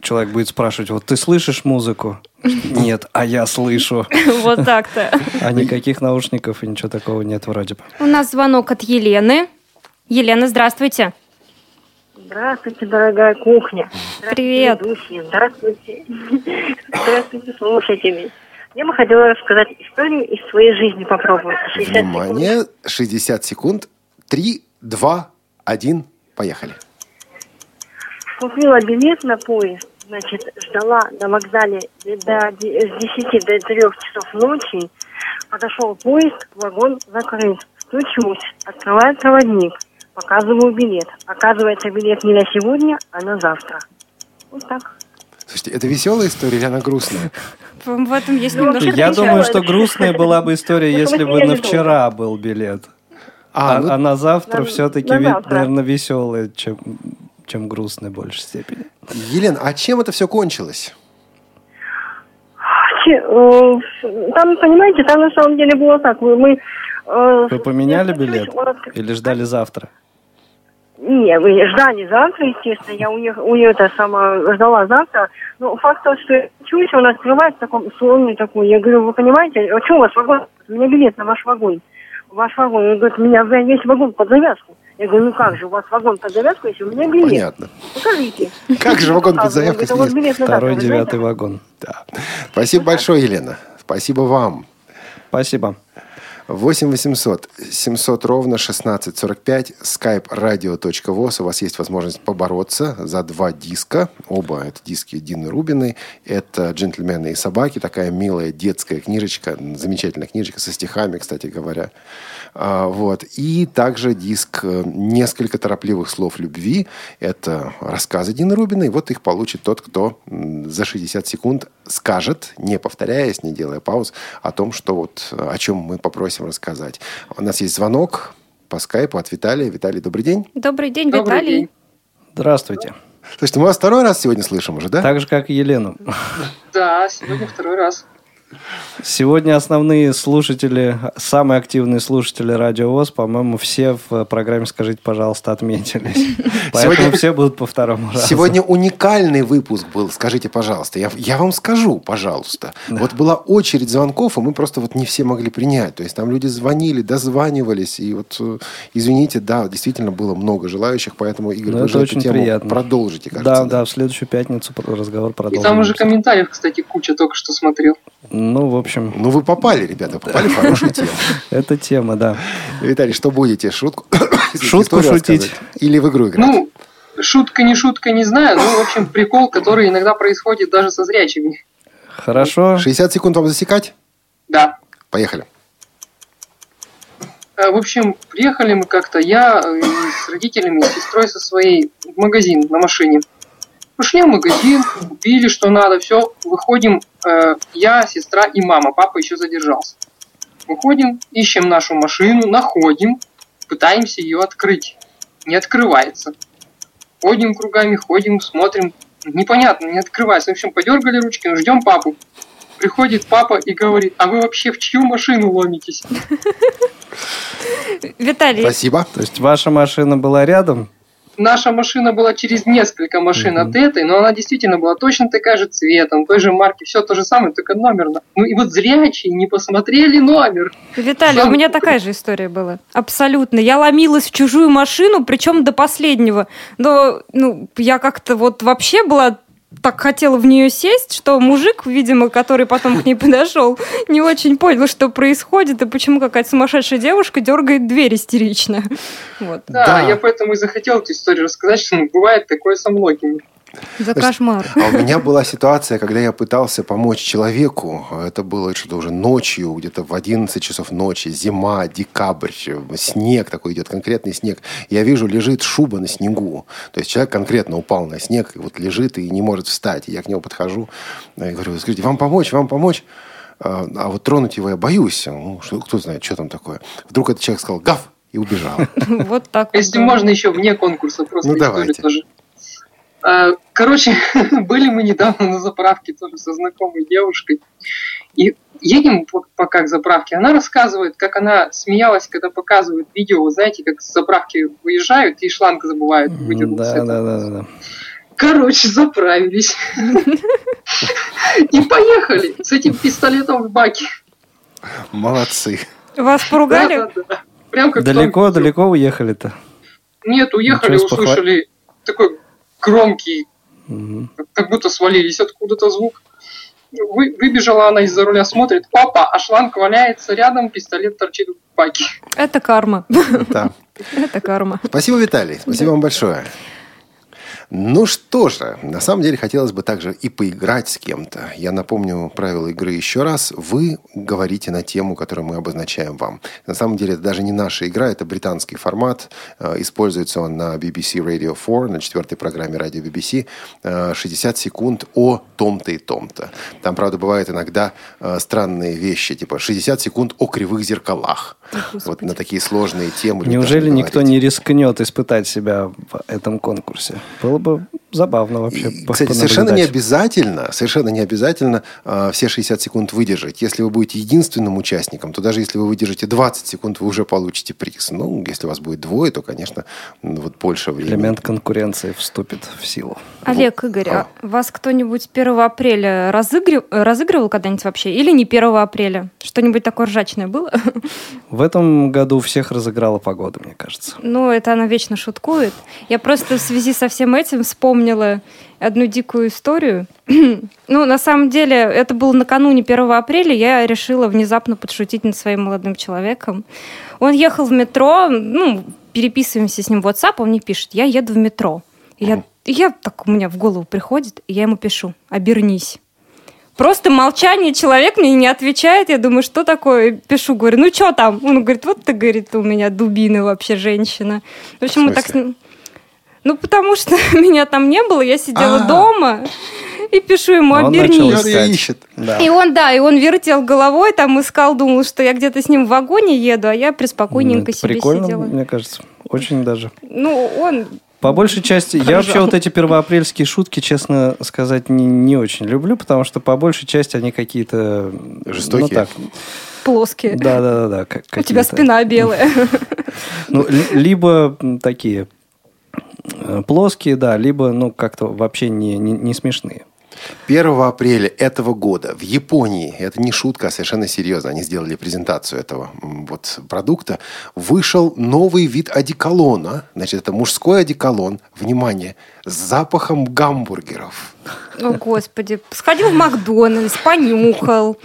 Speaker 4: человек будет спрашивать, вот ты слышишь музыку? Нет, а я слышу.
Speaker 5: Вот так-то.
Speaker 4: А никаких наушников и ничего такого нет вроде бы.
Speaker 5: У нас звонок от Елены. Елена, здравствуйте.
Speaker 13: Здравствуйте, дорогая кухня. Здравствуйте,
Speaker 5: Привет.
Speaker 13: ведущие. Здравствуйте. Здравствуйте, слушатели. Я бы хотела рассказать историю из своей жизни попробовать. 60 секунд.
Speaker 3: Внимание, 60 секунд. 3, 2, 1, поехали.
Speaker 13: Купила билет на поезд, значит, ждала на вокзале до, с 10 до 3 часов ночи. Подошел поезд, вагон закрыт. Стучусь, открывает проводник. Показываю билет. Оказывается, билет не на сегодня, а на завтра. Вот так.
Speaker 3: Слушайте, это веселая история или она грустная?
Speaker 5: В этом есть
Speaker 13: Ну,
Speaker 5: немножко
Speaker 4: Я
Speaker 13: печально.
Speaker 4: думаю, что грустная была бы история, если бы на вчера был билет.
Speaker 3: А,
Speaker 4: А,
Speaker 3: ну,
Speaker 4: а на завтра
Speaker 13: На-
Speaker 4: все-таки,
Speaker 13: на завтра.
Speaker 4: наверное, веселая, чем, чем грустная в большей степени.
Speaker 3: Елена, а чем это все кончилось?
Speaker 13: Э, Там, понимаете, там на самом деле было так. Мы, мы, э,
Speaker 4: Вы поменяли билет или ждали завтра?
Speaker 13: Не, вы ждали завтра, естественно. Я у нее, у нее это сама ждала завтра. Но факт того, что я учусь, он открывает в таком сонный такой. Я говорю, вы понимаете, а что у вас вагон? У меня билет на ваш вагон. Ваш вагон. Он говорит, у меня весь вагон под завязку. Я говорю, ну как же, у вас вагон под завязку, если у меня билет?
Speaker 3: Понятно.
Speaker 13: Покажите.
Speaker 3: Как же вагон под завязку,
Speaker 4: Второй, девятый вагон.
Speaker 3: Да. Спасибо большое, Елена. Спасибо вам.
Speaker 4: Спасибо.
Speaker 3: 8 800 700 ровно 1645 skype radio.voz. У вас есть возможность побороться за два диска. Оба это диски Дины Рубиной. Это «Джентльмены и собаки». Такая милая детская книжечка. Замечательная книжечка со стихами, кстати говоря. А, Вот. И также диск э, «Несколько торопливых слов любви». Это рассказы Дины Рубиной. Вот их получит тот, кто за 60 секунд скажет, не повторяясь, не делая пауз, о том, что вот о чем мы попросим рассказать. У нас есть звонок по скайпу от Виталия. Виталий, добрый день.
Speaker 5: Добрый день,
Speaker 14: Добрый
Speaker 5: Виталий.
Speaker 14: день.
Speaker 4: Здравствуйте.
Speaker 3: Слушайте, мы вас второй раз сегодня слышим уже, да?
Speaker 4: Так же, как и Елену.
Speaker 14: Да, сегодня второй раз.
Speaker 4: Сегодня основные слушатели, самые активные слушатели Радио ВОЗ, по-моему, все в программе «Скажите, пожалуйста» отметились. Поэтому
Speaker 3: Сегодня-
Speaker 4: все будут по второму разу.
Speaker 3: Сегодня уникальный выпуск был. Скажите, пожалуйста. Я, я вам скажу, пожалуйста. Вот была очередь звонков, и мы просто вот не все могли принять. То есть там люди звонили, дозванивались. И вот, э, извините, да, действительно было много желающих, поэтому, Игорь,
Speaker 4: Ну,
Speaker 3: вы
Speaker 4: это
Speaker 3: же эту тему
Speaker 4: приятно.
Speaker 3: продолжите, кажется.
Speaker 4: Да, да, в следующую пятницу разговор
Speaker 14: И
Speaker 4: продолжим.
Speaker 14: там уже комментариев, кстати, куча только что смотрел.
Speaker 4: Ну, в общем...
Speaker 3: Ну, вы попали, ребята, попали в хорошую тему.
Speaker 4: Это тема, да.
Speaker 3: Виталий, что будете? Шутку?
Speaker 4: Шутку шутить.
Speaker 3: Или в игру играть?
Speaker 14: Ну, шутка не шутка, не знаю. Ну, в общем, прикол, который иногда происходит даже со зрячими.
Speaker 4: Хорошо.
Speaker 3: 60 секунд вам засекать?
Speaker 14: Да.
Speaker 3: Поехали.
Speaker 14: Э, В общем, приехали мы как-то, я э, с родителями, с сестрой со своей в магазин на машине. Пошли в магазин, купили, что надо, все, выходим, я, сестра и мама, папа еще задержался. Выходим, ищем нашу машину, находим, пытаемся ее открыть. Не открывается. Ходим кругами, ходим, смотрим. Непонятно, не открывается. В общем, подергали ручки, ну, ждем папу. Приходит папа и говорит, а вы вообще в чью машину ломитесь?
Speaker 5: Виталий,
Speaker 3: Спасибо.
Speaker 4: То есть ваша машина была рядом?
Speaker 14: Наша машина была через несколько машин от этой, но она действительно была точно такая же цветом, той же марки, все то же самое, только номер. на- Ну и вот зрячие не посмотрели номер.
Speaker 5: Виталий, у
Speaker 14: Сам-
Speaker 5: меня такая же история была. Абсолютно. Я ломилась в чужую машину, причем до последнего. Но ну, я как-то вот вообще была так хотела в нее сесть, что мужик, видимо, который потом к ней подошел, не очень понял, что происходит и почему какая-то сумасшедшая девушка дергает дверь истерично. Вот.
Speaker 14: Да,
Speaker 3: Да.
Speaker 14: я поэтому и захотел эту историю рассказать, что ну, бывает такое со многими.
Speaker 5: За кошмар.
Speaker 3: А у меня была ситуация, когда я пытался помочь человеку. Это было что-то уже ночью, где-то в 11 часов ночи, зима, декабрь, снег такой идет, конкретный снег. Я вижу, лежит шуба на снегу. То есть человек конкретно упал на снег, и вот лежит и не может встать. Я к нему подхожу и говорю, скажите, вам помочь, вам помочь? А а вот тронуть его я боюсь. Ну, что, кто знает, что там такое. Вдруг этот человек сказал «гав» и убежал.
Speaker 5: Вот так вот.
Speaker 14: Если можно, еще вне конкурса просто
Speaker 3: Ну, давайте.
Speaker 14: А, Короче, были мы недавно на заправке тоже со знакомой девушкой. И едем по- пока к заправке. Она рассказывает, как она смеялась, когда показывают видео, вы знаете, как с заправки выезжают и шланг забывают выдернуть.
Speaker 4: Да, да, да, да.
Speaker 14: Короче, заправились. И поехали с этим пистолетом в баке.
Speaker 3: Молодцы.
Speaker 5: Вас поругали?
Speaker 14: Прям как
Speaker 4: Далеко, далеко уехали-то?
Speaker 14: Нет, уехали, услышали такой громкий,
Speaker 4: Мгм.
Speaker 14: как будто свалились откуда-то звук. Вы, выбежала она из-за руля, смотрит, опа, а шланг валяется рядом, пистолет торчит в баке.
Speaker 5: Это карма.
Speaker 3: Да.
Speaker 5: Это карма.
Speaker 3: Спасибо, Виталий. Спасибо вам большое. Ну что же, на самом деле хотелось бы также и поиграть с кем-то. Я напомню правила игры еще раз. Вы говорите на тему, которую мы обозначаем вам. На самом деле это даже не наша игра, это британский формат. Э, Используется он на BBC Radio 4, на четвертой программе радио BBC. Э, 60 секунд о том-то и том-то. Там, правда, бывают иногда э, странные вещи, типа 60 секунд о кривых зеркалах. Вот на такие сложные темы.
Speaker 4: Неужели никто
Speaker 3: говорить.
Speaker 4: не рискнет испытать себя в этом конкурсе? Было бы забавно вообще.
Speaker 3: И, Кстати, совершенно не обязательно, совершенно не обязательно э, все 60 секунд выдержать. Если вы будете единственным участником, то даже если вы выдержите 20 секунд, вы уже получите приз. Ну, если у вас будет двое, то, конечно, ну, вот больше времени.
Speaker 4: Элемент конкуренции вступит в силу.
Speaker 5: Олег, Игорь,
Speaker 3: А.
Speaker 5: а вас кто-нибудь 1 апреля разыгры- э, разыгрывал когда-нибудь вообще? Или не 1 апреля? Что-нибудь такое ржачное было?
Speaker 4: В этом году всех разыграла погода, мне кажется.
Speaker 5: Ну, это она вечно шуткует. Я просто в связи со всем этим вспомнила одну дикую историю. ну, на самом деле, это было накануне 1 апреля. Я решила внезапно подшутить над своим молодым человеком. Он ехал в метро, ну, переписываемся с ним в WhatsApp, он мне пишет, я еду в метро. И я, я так у меня в голову приходит, и я ему пишу, обернись. Просто молчание, человек мне не отвечает. Я думаю, что такое? Пишу, говорю, ну что там? Он говорит, вот ты, говорит, у меня дубина вообще женщина. В общем, мы так. Ну, потому что меня там не было, я сидела
Speaker 3: А.
Speaker 5: дома и пишу ему,
Speaker 4: Он начал
Speaker 5: обернись.
Speaker 4: искать.
Speaker 3: ищет.
Speaker 4: Да.
Speaker 5: И он, да, и он вертел головой, там искал, думал, что я где-то с ним в вагоне еду, а я
Speaker 4: Ну,
Speaker 5: преспокойненько
Speaker 4: это
Speaker 5: себе
Speaker 4: прикольно,
Speaker 5: сидела.
Speaker 4: мне кажется. Очень даже.
Speaker 5: Ну, он
Speaker 4: По большей части, я вообще вот эти первоапрельские шутки, честно сказать, не, не очень люблю, потому что по большей части они какие-то...
Speaker 3: Жестокие?
Speaker 4: Ну, так,
Speaker 5: Плоские.
Speaker 4: да, да, да, да. как-
Speaker 5: У тебя спина белая.
Speaker 4: Ну, ли- либо такие плоские, да, либо, ну, как-то вообще не, не, не смешные.
Speaker 3: 1 апреля этого года в Японии, это не шутка, а совершенно серьезно, они сделали презентацию этого вот продукта, вышел новый вид одеколона. Значит, это мужской одеколон, внимание, с запахом гамбургеров.
Speaker 5: О, Господи. Сходил в Макдональдс, понюхал,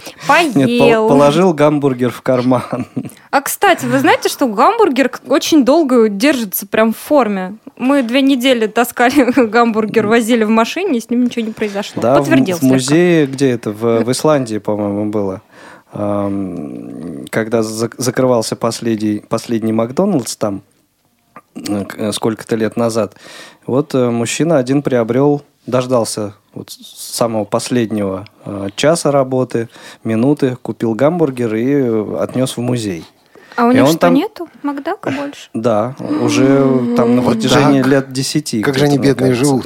Speaker 4: Нет,
Speaker 5: поел.
Speaker 4: пол- положил гамбургер в карман.
Speaker 5: А, кстати, вы знаете, что гамбургер очень долго держится прям в форме? Мы две недели таскали гамбургер, возили в машине, и с ним ничего не произошло.
Speaker 4: Да, в,
Speaker 5: Подтвердил
Speaker 4: в
Speaker 5: слегка.
Speaker 4: музее, где это, в, в Исландии, по-моему, было. Когда зак- закрывался последний, последний Макдональдс там, сколько-то лет назад, вот э, мужчина один приобрел, дождался вот самого последнего э, часа работы, минуты, купил гамбургер и э, отнес в музей.
Speaker 5: А у них что,
Speaker 4: там-
Speaker 5: нету Макдака больше?
Speaker 4: Да, уже там на
Speaker 3: Вот
Speaker 4: протяжении
Speaker 3: так.
Speaker 4: лет десяти.
Speaker 3: Как же они бедные
Speaker 4: кажется.
Speaker 3: живут.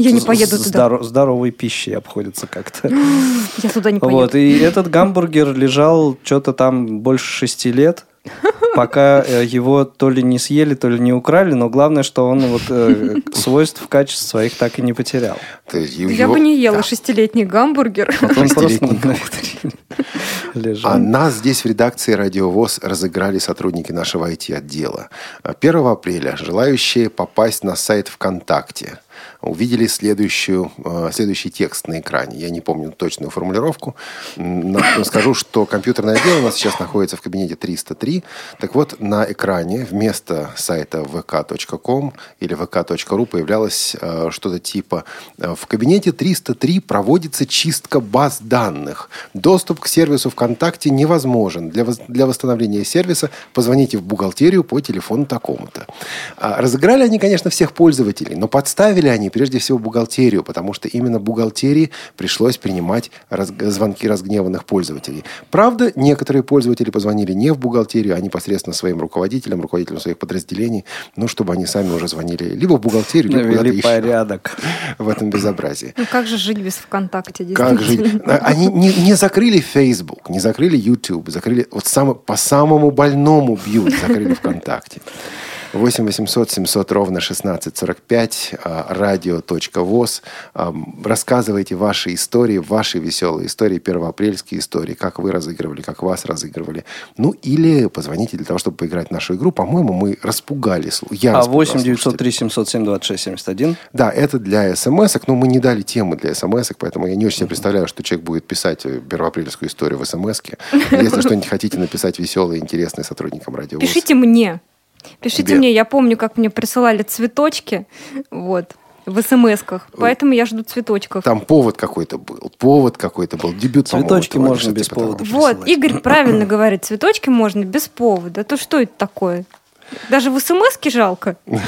Speaker 5: Я не поеду
Speaker 4: с-
Speaker 5: туда.
Speaker 4: здоро- здоровой пищей обходится как-то.
Speaker 5: Я туда не поеду.
Speaker 4: Вот, и этот гамбургер лежал что-то там больше шести лет, пока э, его то ли не съели, то ли не украли, но главное, что он вот э, свойств в качестве своих так и не потерял.
Speaker 3: То есть его-
Speaker 5: Я бы не ела
Speaker 3: Да.
Speaker 5: шестилетний гамбургер.
Speaker 4: Вот он просто лежал.
Speaker 3: А нас здесь в редакции «Радиовоз» разыграли сотрудники нашего IT-отдела. 1 апреля желающие попасть на сайт ВКонтакте увидели следующую, э, следующий текст на экране. Я не помню точную формулировку. Но Скажу, что компьютерное отдел у нас сейчас находится в кабинете 303. Так вот, на экране вместо сайта vk.com или vk.ru появлялось э, что-то типа э, «В кабинете 303 проводится чистка баз данных. Доступ к сервису ВКонтакте невозможен. Для, для восстановления сервиса позвоните в бухгалтерию по телефону такому-то». А, Разыграли они, конечно, всех пользователей, но подставили они прежде всего бухгалтерию, потому что именно бухгалтерии пришлось принимать раз- звонки разгневанных пользователей. Правда, некоторые пользователи позвонили не в бухгалтерию, а непосредственно своим руководителям, руководителям своих подразделений, ну, чтобы они сами уже звонили либо в бухгалтерию, либо куда-то
Speaker 4: Навели
Speaker 3: еще
Speaker 4: порядок.
Speaker 3: в этом безобразии.
Speaker 5: Ну как же жить без ВКонтакте,
Speaker 3: Как жить?
Speaker 5: действительно?
Speaker 3: А, Они не, не закрыли Facebook, не закрыли YouTube, закрыли вот само- по самому больному бьют, закрыли ВКонтакте. 8 800 700 ровно 1645, а, радио.воз. А, Рассказывайте ваши истории, ваши веселые истории, первоапрельские истории, как вы разыгрывали, как вас разыгрывали. Ну, или позвоните для того, чтобы поиграть в нашу игру. По-моему, мы распугали. Я
Speaker 4: А
Speaker 3: распугал
Speaker 4: 8
Speaker 3: слушателей.
Speaker 4: 903 707 26 71.
Speaker 3: Да, это для смс но мы не дали темы для смс поэтому я не очень себе представляю, что человек будет писать э, первоапрельскую историю в смс Если что-нибудь хотите написать веселое и интересное сотрудникам радио.
Speaker 5: Пишите мне. Пишите
Speaker 3: Тебе.
Speaker 5: мне. Я помню, как мне присылали цветочки. Вот. В смс-ках. Поэтому я жду цветочков.
Speaker 3: Там повод какой-то был. Повод какой-то был. Дебют,
Speaker 4: Цветочки можно без
Speaker 3: типа того.
Speaker 4: повода.
Speaker 5: Вот. Игорь правильно говорит, цветочки можно без повода. То что это такое? Даже в смс жалко.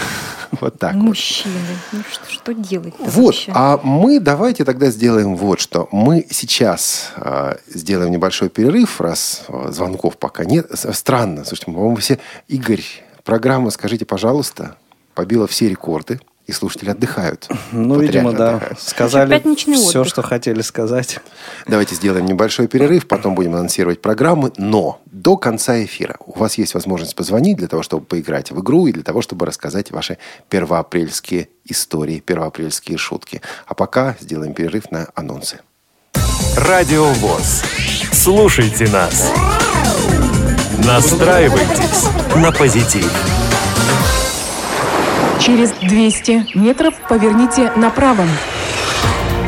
Speaker 3: Вот так. вот.
Speaker 5: Мужчины. Ну что, что делать
Speaker 3: Вот, а мы давайте тогда сделаем вот что. Мы сейчас э, сделаем небольшой перерыв, раз э, звонков пока нет. Странно, слушайте, по-моему, все... Игорь, программа, скажите, пожалуйста, побила все рекорды, и слушатели отдыхают.
Speaker 4: Ну,
Speaker 3: Вот
Speaker 4: видимо, да.
Speaker 3: отдыхают.
Speaker 4: Сказали
Speaker 5: Пятничный
Speaker 4: все,
Speaker 5: отдых.
Speaker 4: что хотели сказать.
Speaker 3: Давайте сделаем небольшой перерыв, потом будем анонсировать программы. Но до конца эфира у вас есть возможность позвонить для того, чтобы поиграть в игру и для того, чтобы рассказать ваши первоапрельские истории, первоапрельские шутки. А пока сделаем перерыв на анонсы.
Speaker 1: Радио ВОЗ. Слушайте нас. Настраивайтесь на позитив.
Speaker 15: Через 200 метров поверните направо.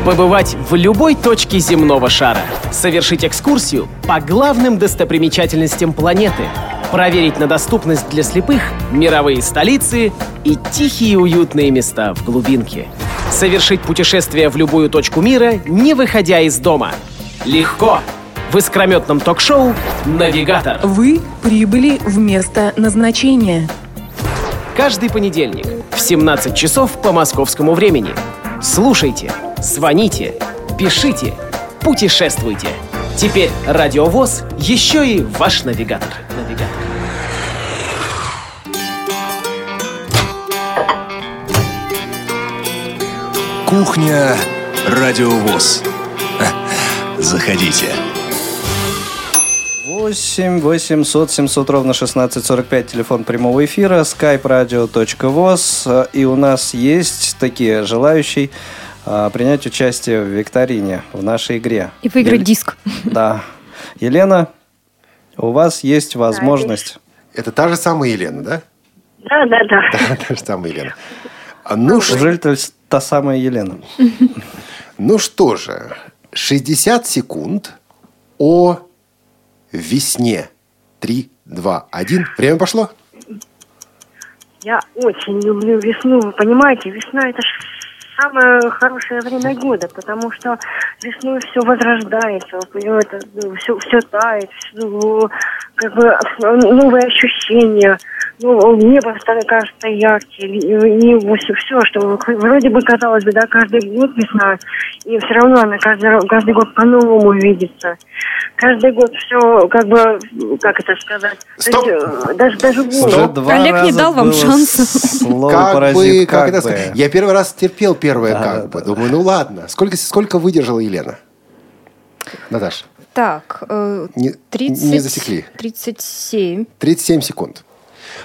Speaker 16: Побывать в любой точке земного шара. Совершить экскурсию по главным достопримечательностям планеты. Проверить на доступность для слепых мировые столицы и тихие уютные места в глубинке. Совершить путешествие в любую точку мира, не выходя из дома. Легко! В искрометном ток-шоу «Навигатор».
Speaker 15: Вы прибыли в место назначения.
Speaker 16: Каждый понедельник в 17 часов по московскому времени. Слушайте, звоните, пишите, путешествуйте. Теперь Радиовоз еще и ваш навигатор. Навигатор.
Speaker 2: Кухня Радиовоз. Заходите.
Speaker 4: 8 800 700 ровно 1645, телефон прямого эфира, skype radio.voz. И у нас есть такие желающие а, принять участие в викторине, в нашей игре.
Speaker 5: И выиграть
Speaker 4: Ел-
Speaker 5: диск.
Speaker 4: Да. Елена, у вас есть возможность...
Speaker 3: Это та же самая Елена, да?
Speaker 13: Да, да, да.
Speaker 3: Да, та же самая Елена. А Ну, ш-
Speaker 4: Неужели это та самая Елена?
Speaker 3: ну что же, 60 секунд о весне. 3, 2, 1. Время пошло?
Speaker 13: Я очень люблю весну. Вы понимаете, весна это самое хорошее время года, потому что весной все возрождается, все, все тает, всё, как бы новые ощущения. Ну, небо стало, кажется ярче, и все, все, что вроде бы казалось бы, да, каждый год весна, и все равно она каждый, каждый год по-новому видится. Каждый год все, как бы, как это сказать,
Speaker 3: Стоп!
Speaker 13: э, даже, даже
Speaker 4: Уже два
Speaker 5: Олег не дал вам шанса.
Speaker 4: Слово
Speaker 3: как
Speaker 4: паразит,
Speaker 3: бы, как,
Speaker 4: как
Speaker 3: это
Speaker 4: бы.
Speaker 3: сказать? Я первый раз терпел первое
Speaker 4: Да,
Speaker 3: как
Speaker 4: да,
Speaker 3: бы. Думаю, ну ладно. Сколько, сколько выдержала Елена? Наташа,
Speaker 5: Так, э,
Speaker 3: не,
Speaker 5: 30...
Speaker 3: не засекли.
Speaker 5: 37.
Speaker 3: 37 секунд.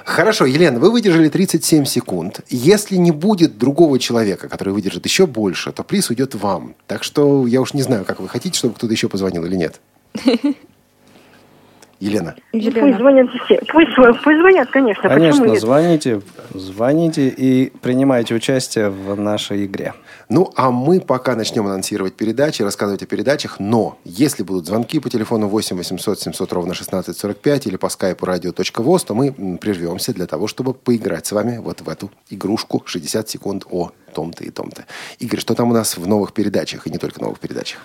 Speaker 3: Хорошо, Елена, вы выдержали 37 секунд. Если не будет другого человека, который выдержит еще больше, то приз уйдет вам. Так что я уж не знаю, как вы хотите, чтобы кто-то еще позвонил или нет. Елена.
Speaker 13: Ну, Пусть
Speaker 5: Елена.
Speaker 13: звонят все. Пусть, пусть звонят, конечно. Почему
Speaker 4: Конечно,
Speaker 13: нет?
Speaker 4: звоните, звоните и принимайте участие в нашей игре.
Speaker 3: Ну, а мы пока начнем анонсировать передачи, рассказывать о передачах. Но если будут звонки по телефону 8 800 700 ровно 1645 или по скайпу radio.voz, то мы прервемся для того, чтобы поиграть с вами вот в эту игрушку 60 секунд о том-то и том-то. Игорь, что там у нас в новых передачах и не только новых передачах?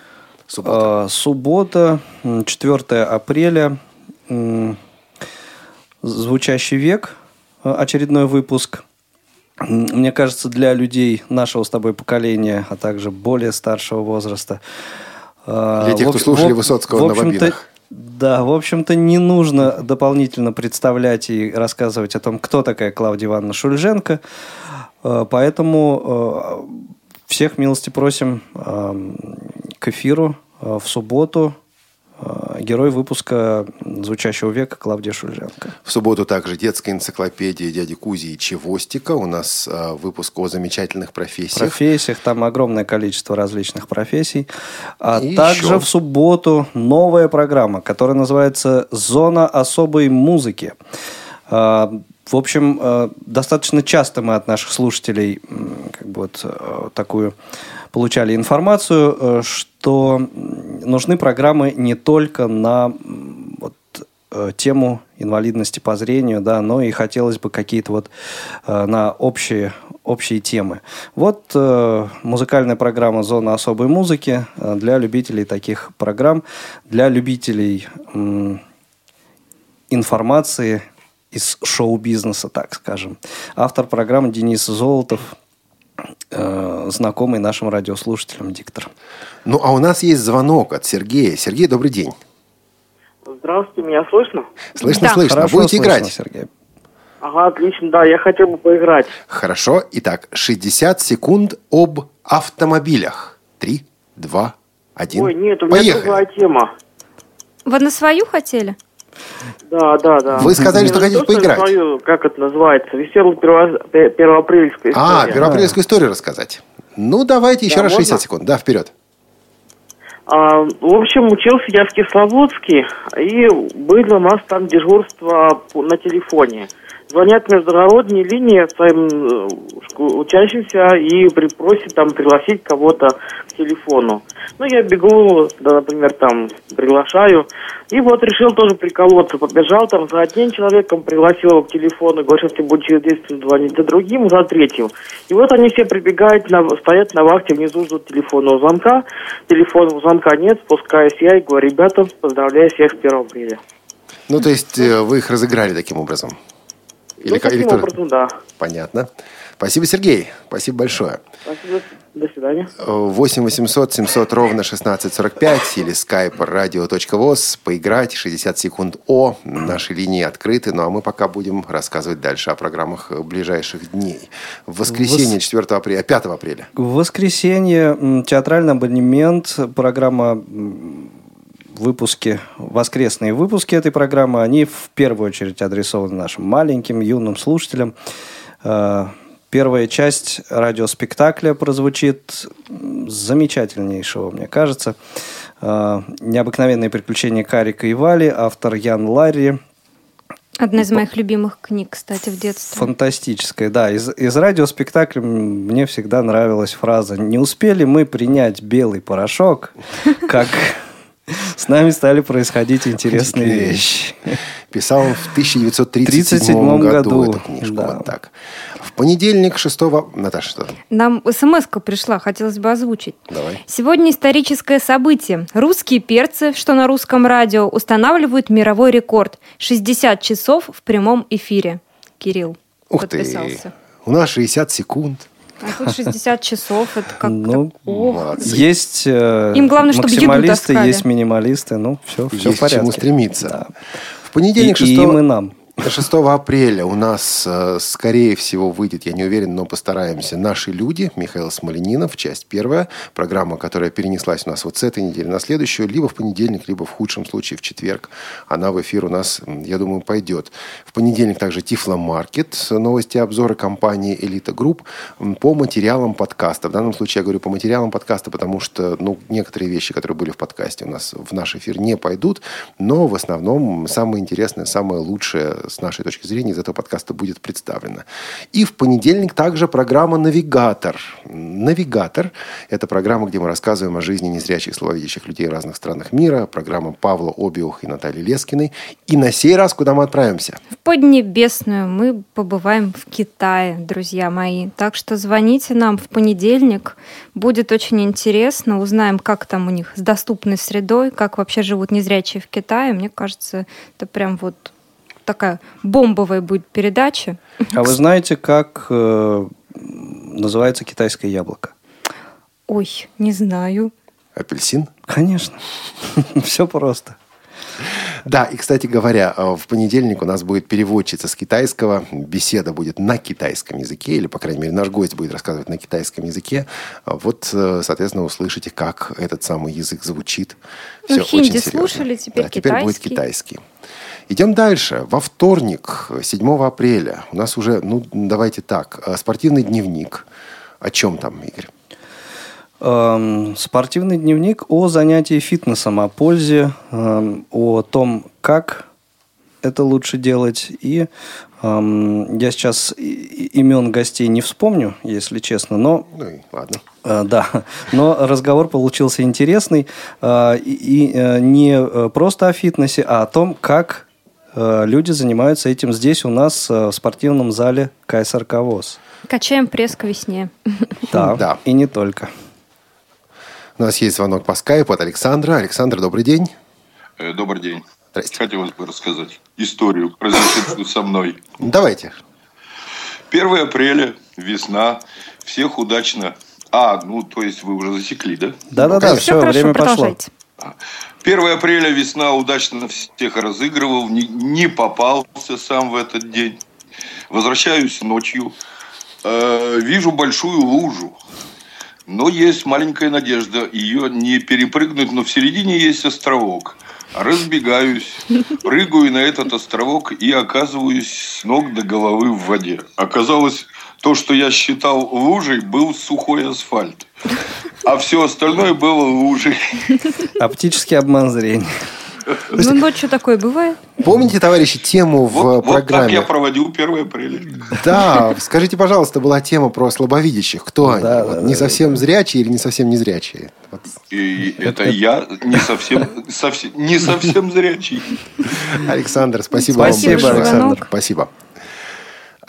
Speaker 3: Суббота.
Speaker 4: А, Суббота, м, 4 апреля. Звучащий век. а, Очередной выпуск. Мне кажется, для людей нашего с тобой поколения, а также более старшего возраста. а,
Speaker 3: Для тех,
Speaker 4: в
Speaker 3: кто слушали
Speaker 4: в-
Speaker 3: Высоцкого
Speaker 4: в
Speaker 3: на бобинах.
Speaker 4: Да, в общем-то, не нужно дополнительно представлять и рассказывать о том, кто такая Клавдия Ивановна Шульженко. Э, Поэтому э, всех милости просим э, к эфиру э, в субботу. Э, Герой выпуска «Звучащего века» Клавдия Шульженко.
Speaker 3: В субботу также детская энциклопедия дяди Кузи и Чевостика. У нас а, выпуск о замечательных профессиях.
Speaker 4: профессиях, там огромное количество различных профессий. А
Speaker 3: И
Speaker 4: также
Speaker 3: еще.
Speaker 4: в субботу новая программа, которая называется «Зона особой музыки». А, В общем, э, достаточно часто мы от наших слушателей как бы вот э, такую получали информацию, э, что нужны программы не только на вот, э, тему инвалидности по зрению, да, но и хотелось бы какие-то вот э, на общие, общие темы. Вот э, музыкальная программа «Зона особой музыки» э, для любителей таких программ, для любителей м, информации из шоу-бизнеса, так скажем. Автор программы Денис Золотов, э, знакомый нашим радиослушателям диктор.
Speaker 3: Ну, а у нас есть звонок от Сергея. Сергей, добрый день.
Speaker 17: Здравствуйте, меня слышно?
Speaker 3: Слышно,
Speaker 4: Да,
Speaker 3: слышно.
Speaker 4: хорошо
Speaker 3: Будете
Speaker 4: слышно,
Speaker 3: играть?
Speaker 4: Сергей.
Speaker 17: Ага, отлично, да, я хотел бы поиграть.
Speaker 3: Хорошо. Итак, 60 секунд об автомобилях. Три, два, один.
Speaker 17: Ой, нет, у меня
Speaker 3: Поехали.
Speaker 17: другая тема.
Speaker 5: Вы на свою хотели?
Speaker 17: Да, да, да.
Speaker 3: Вы сказали, что
Speaker 17: Не
Speaker 3: хотите поиграть.
Speaker 17: свою, как это называется? Пе- первоапрельская
Speaker 3: А,
Speaker 17: история.
Speaker 3: первоапрельскую историю рассказать. Ну, давайте еще
Speaker 17: Да,
Speaker 3: раз
Speaker 17: можно?
Speaker 3: 60 секунд. Да, вперед.
Speaker 17: А, в общем, учился я в Кисловодске, и было у нас там дежурство на телефоне. Звонят международные линии своим э, учащимся и просят там пригласить кого-то к телефону. Ну, я бегу, да, например, там приглашаю. И вот решил тоже приколоться. Побежал там за одним человеком, пригласил его к телефону, говорю, что ты будешь через 10 минут звонить, за другим, за третьим. И вот они все прибегают, на, стоят на вахте, внизу ждут телефонного звонка. Телефонного звонка нет, спускаюсь я и говорю, ребята, поздравляю всех с 1 апреля.
Speaker 3: Ну, то есть, э, вы их разыграли таким образом. Или,
Speaker 17: Ну,
Speaker 3: или
Speaker 17: таким
Speaker 3: кто-
Speaker 17: образом, да.
Speaker 3: Понятно. Спасибо, Сергей. Спасибо большое.
Speaker 17: Спасибо, до свидания.
Speaker 3: 8 800 700 ровно 1645 или skype radio.voz. Поиграть 60 секунд О. Наши линии открыты. Ну а мы пока будем рассказывать дальше о программах ближайших дней. В воскресенье 4 апреля, 5 апреля.
Speaker 4: В воскресенье театральный абонемент, программа выпуски, воскресные выпуски этой программы, они в первую очередь адресованы нашим маленьким, юным слушателям. Э, Первая часть радиоспектакля прозвучит замечательнейшего, мне кажется. Э, «Необыкновенные приключения Карика и Вали», автор Ян Ларри.
Speaker 5: Одна из моих любимых книг, кстати, в детстве.
Speaker 4: Фантастическая, да. Из, из радиоспектакля мне всегда нравилась фраза «Не успели мы принять белый порошок, как с нами стали происходить интересные вещи».
Speaker 3: Писал он в 1937
Speaker 4: 37
Speaker 3: году, эту книжку. Вот так. В понедельник 6 Наташа, что?
Speaker 5: Нам смс пришла, хотелось бы озвучить.
Speaker 3: Давай.
Speaker 5: Сегодня историческое событие. Русские перцы, что на русском радио, устанавливают мировой рекорд. 60 часов в прямом эфире. Кирилл
Speaker 3: Ух ты.
Speaker 5: подписался.
Speaker 3: У нас 60 секунд.
Speaker 5: А тут 60 часов, это как...
Speaker 4: Ну,
Speaker 5: так- ох.
Speaker 4: есть э,
Speaker 5: Им главное, чтобы еду
Speaker 4: максималисты,
Speaker 5: таскали.
Speaker 4: есть минималисты. Ну, все, все
Speaker 3: Есть
Speaker 4: в порядке.
Speaker 3: к чему стремиться. В понедельник
Speaker 4: И-
Speaker 3: 6
Speaker 4: и им, и нам.
Speaker 3: 6 апреля у нас, э, скорее всего, выйдет, я не уверен, но постараемся, «Наши люди», Михаил Смоленинов, часть первая, программа, которая перенеслась у нас вот с этой недели на следующую, либо в понедельник, либо в худшем случае в четверг. Она в эфир у нас, я думаю, пойдет. В понедельник также Тифло Маркет, новости обзоры компании Элита Групп по материалам подкаста. В данном случае я говорю по материалам подкаста, потому что ну, некоторые вещи, которые были в подкасте, у нас в наш эфир не пойдут, но в основном самое интересное, самое лучшее с нашей точки зрения из этого подкаста будет представлено. И в понедельник также программа «Навигатор». «Навигатор» — это программа, где мы рассказываем о жизни незрячих, слабовидящих людей в разных странах мира. Программа Павла Обиух и Натальи Лескиной. И на сей раз куда мы отправимся?
Speaker 5: В Поднебесную мы побываем в Китае, друзья мои. Так что звоните нам в понедельник. Будет очень интересно. Узнаем, как там у них с доступной средой, как вообще живут незрячие в Китае. Мне кажется, это прям вот такая бомбовая будет передача.
Speaker 4: А вы знаете, как э, называется китайское яблоко?
Speaker 5: Ой, не знаю.
Speaker 3: Апельсин?
Speaker 4: Конечно. Все просто.
Speaker 3: Да, и, кстати говоря, э, в понедельник у нас будет переводчица с китайского. Беседа будет на китайском языке, или, по крайней мере, наш гость будет рассказывать на китайском языке. А Вот, э, соответственно, услышите, как этот самый язык звучит.
Speaker 5: Ну,
Speaker 3: Всё
Speaker 5: хинди
Speaker 3: очень серьезно.
Speaker 5: слушали, теперь
Speaker 3: да, теперь будет
Speaker 5: китайский.
Speaker 3: Идем дальше. Во вторник, 7 апреля, у нас уже, ну, давайте так, э, спортивный дневник. О чем там, Игорь?
Speaker 4: Эм, Спортивный дневник о занятии фитнесом, о пользе, эм, о том, как это лучше делать. И эм, я сейчас имен гостей не вспомню, если честно, но...
Speaker 3: Ну и ладно.
Speaker 4: Э, Да, но разговор получился интересный. э, И и, э, не просто о фитнесе, а о том, как люди занимаются этим здесь у нас э, в спортивном зале КСРК ВОЗ.
Speaker 5: Качаем пресс к весне.
Speaker 4: Да,
Speaker 3: Да.
Speaker 4: и не только.
Speaker 3: У нас есть звонок по скайпу от Александра. Александр, добрый день.
Speaker 18: Э, Добрый день. Хотелось бы рассказать историю, произошедшую со мной.
Speaker 3: Давайте.
Speaker 18: 1 апреля, весна, всех удачно. А, ну, то есть вы уже засекли, да?
Speaker 4: Да-да-да, все, время пошло.
Speaker 18: 1 апреля весна удачно всех разыгрывал, не, не попался сам в этот день. Возвращаюсь ночью, э, вижу большую лужу. Но есть маленькая надежда ее не перепрыгнуть, но в середине есть островок. Разбегаюсь, прыгаю на этот островок и оказываюсь с ног до головы в воде. Оказалось, то, что я считал лужей, был сухой асфальт. А все остальное было лужей.
Speaker 4: Оптический обман зрения.
Speaker 5: Ну, ночью такое бывает.
Speaker 3: Помните, товарищи, тему в
Speaker 18: Вот так
Speaker 3: программе?
Speaker 18: я проводил 1 апреля.
Speaker 3: Да, скажите, пожалуйста, была тема про слабовидящих. Кто они? Вот не совсем зрячие или не совсем незрячие? Вот.
Speaker 18: И это я не совсем, совсем, не совсем зрячий.
Speaker 3: Александр, спасибо,
Speaker 4: Спасибо,
Speaker 3: вам большое.
Speaker 4: Александр.
Speaker 3: Спасибо.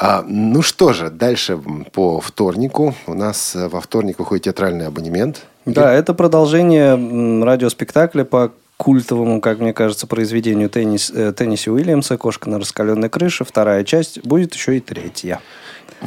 Speaker 3: А, ну что же, дальше по вторнику. У нас э, во вторник выходит театральный абонемент.
Speaker 4: Да, это продолжение радиоспектакля по культовому, как мне кажется, произведению Теннис, э, Тенниси Уильямса «Кошка на раскаленной крыше». Вторая часть будет еще и третья.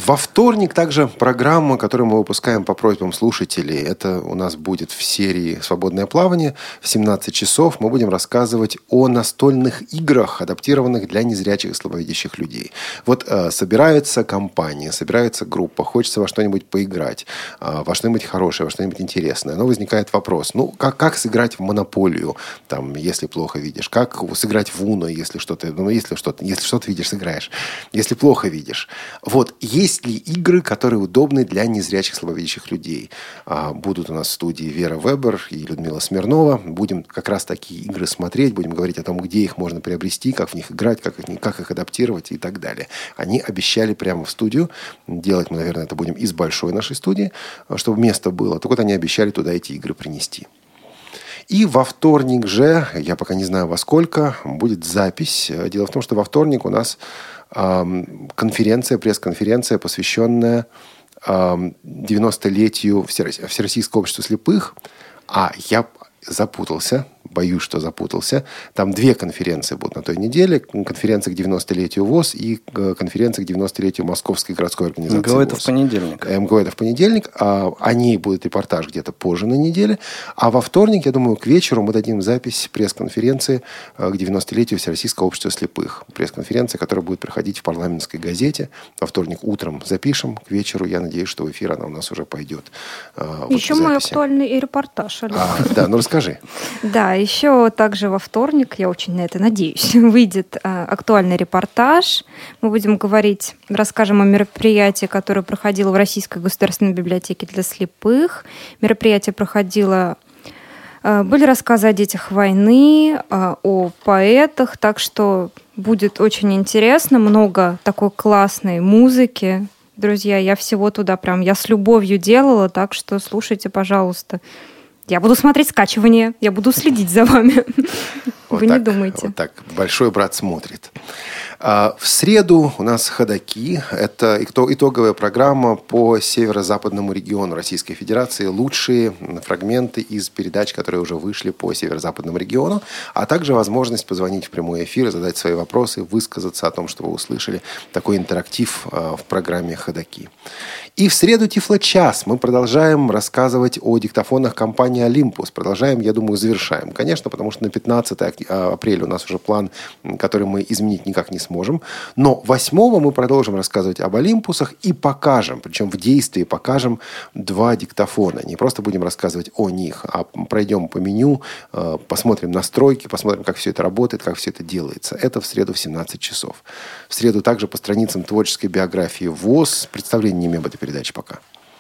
Speaker 3: Во вторник также программа, которую мы выпускаем по просьбам слушателей. Это у нас будет в серии «Свободное плавание». В 17 часов мы будем рассказывать о настольных играх, адаптированных для незрячих и слабовидящих людей. Вот э, собирается компания, собирается группа, хочется во что-нибудь поиграть, э, во что-нибудь хорошее, во что-нибудь интересное. Но возникает вопрос, ну, как, как сыграть в монополию, там, если плохо видишь? Как сыграть в Уно, если что-то, ну, если что-то, если что-то видишь, сыграешь. Если плохо видишь. Вот, есть ли игры, которые удобны для незрячих, слабовидящих людей? А, Будут у нас в студии Вера Вебер и Людмила Смирнова. Будем как раз такие игры смотреть, будем говорить о том, где их можно приобрести, как в них играть, как их, как их адаптировать и так далее. Они обещали прямо в студию. Делать мы, наверное, это будем из большой нашей студии, чтобы место было. Так вот, они обещали туда эти игры принести. И во вторник же, я пока не знаю во сколько, будет запись. Дело в том, что во вторник у нас конференция, пресс-конференция, посвященная ам, 90-летию Всеро- Всероссийского общества слепых. А я запутался, боюсь, что запутался. Там две конференции будут на той неделе. Конференция к 90-летию ВОЗ и э, конференция к 90-летию Московской городской организации
Speaker 4: МГО это
Speaker 3: ВОЗ.
Speaker 4: в понедельник.
Speaker 3: МГО это в понедельник, а о ней будет репортаж где-то позже на неделе. А во вторник, я думаю, к вечеру мы дадим запись пресс-конференции э, к 90-летию Всероссийского общества слепых. Пресс-конференция, которая будет проходить в парламентской газете. Во вторник утром запишем, к вечеру, я надеюсь, что в эфир она у нас уже пойдет. э, вот
Speaker 5: Еще
Speaker 3: в
Speaker 5: мой
Speaker 3: записи.
Speaker 5: актуальный репортаж. Олег.
Speaker 3: А, да, ну расскажи.
Speaker 5: Да, еще также во вторник, я очень на это надеюсь, выйдет а, актуальный репортаж. Мы будем говорить, расскажем о мероприятии, которое проходило в Российской государственной библиотеке для слепых. Мероприятие проходило а, были рассказы о детях войны, а, о поэтах, так что будет очень интересно, много такой классной музыки. Друзья, я всего туда прям, я с любовью делала, так что слушайте, пожалуйста. Я буду смотреть скачивание, я буду следить за вами.
Speaker 3: Вот
Speaker 5: Вы не
Speaker 3: так,
Speaker 5: думайте.
Speaker 3: Вот так большой брат смотрит. А, В среду у нас ходаки. Это ито- итоговая программа по северо-западному региону Российской Федерации. Лучшие фрагменты из передач, которые уже вышли по северо-западному региону. А также возможность позвонить в прямой эфир, задать свои вопросы, высказаться о том, что вы услышали. Такой интерактив а, в программе ходаки. И в среду Тифло-час мы продолжаем рассказывать о диктофонах компании «Олимпус». Продолжаем, я думаю, завершаем. Конечно, потому что на 15 ак- а, апреля у нас уже план, который мы изменить никак не сможем. Но 8 мы продолжим рассказывать об «Олимпусах» и покажем, причем в действии покажем два диктофона. Не просто будем рассказывать о них, а пройдем по меню, э, посмотрим настройки, посмотрим, как все это работает, как все это делается. Это в среду в 17 часов. В среду также по страницам творческой биографии ВОЗ. Представление не имею об этой передаче пока.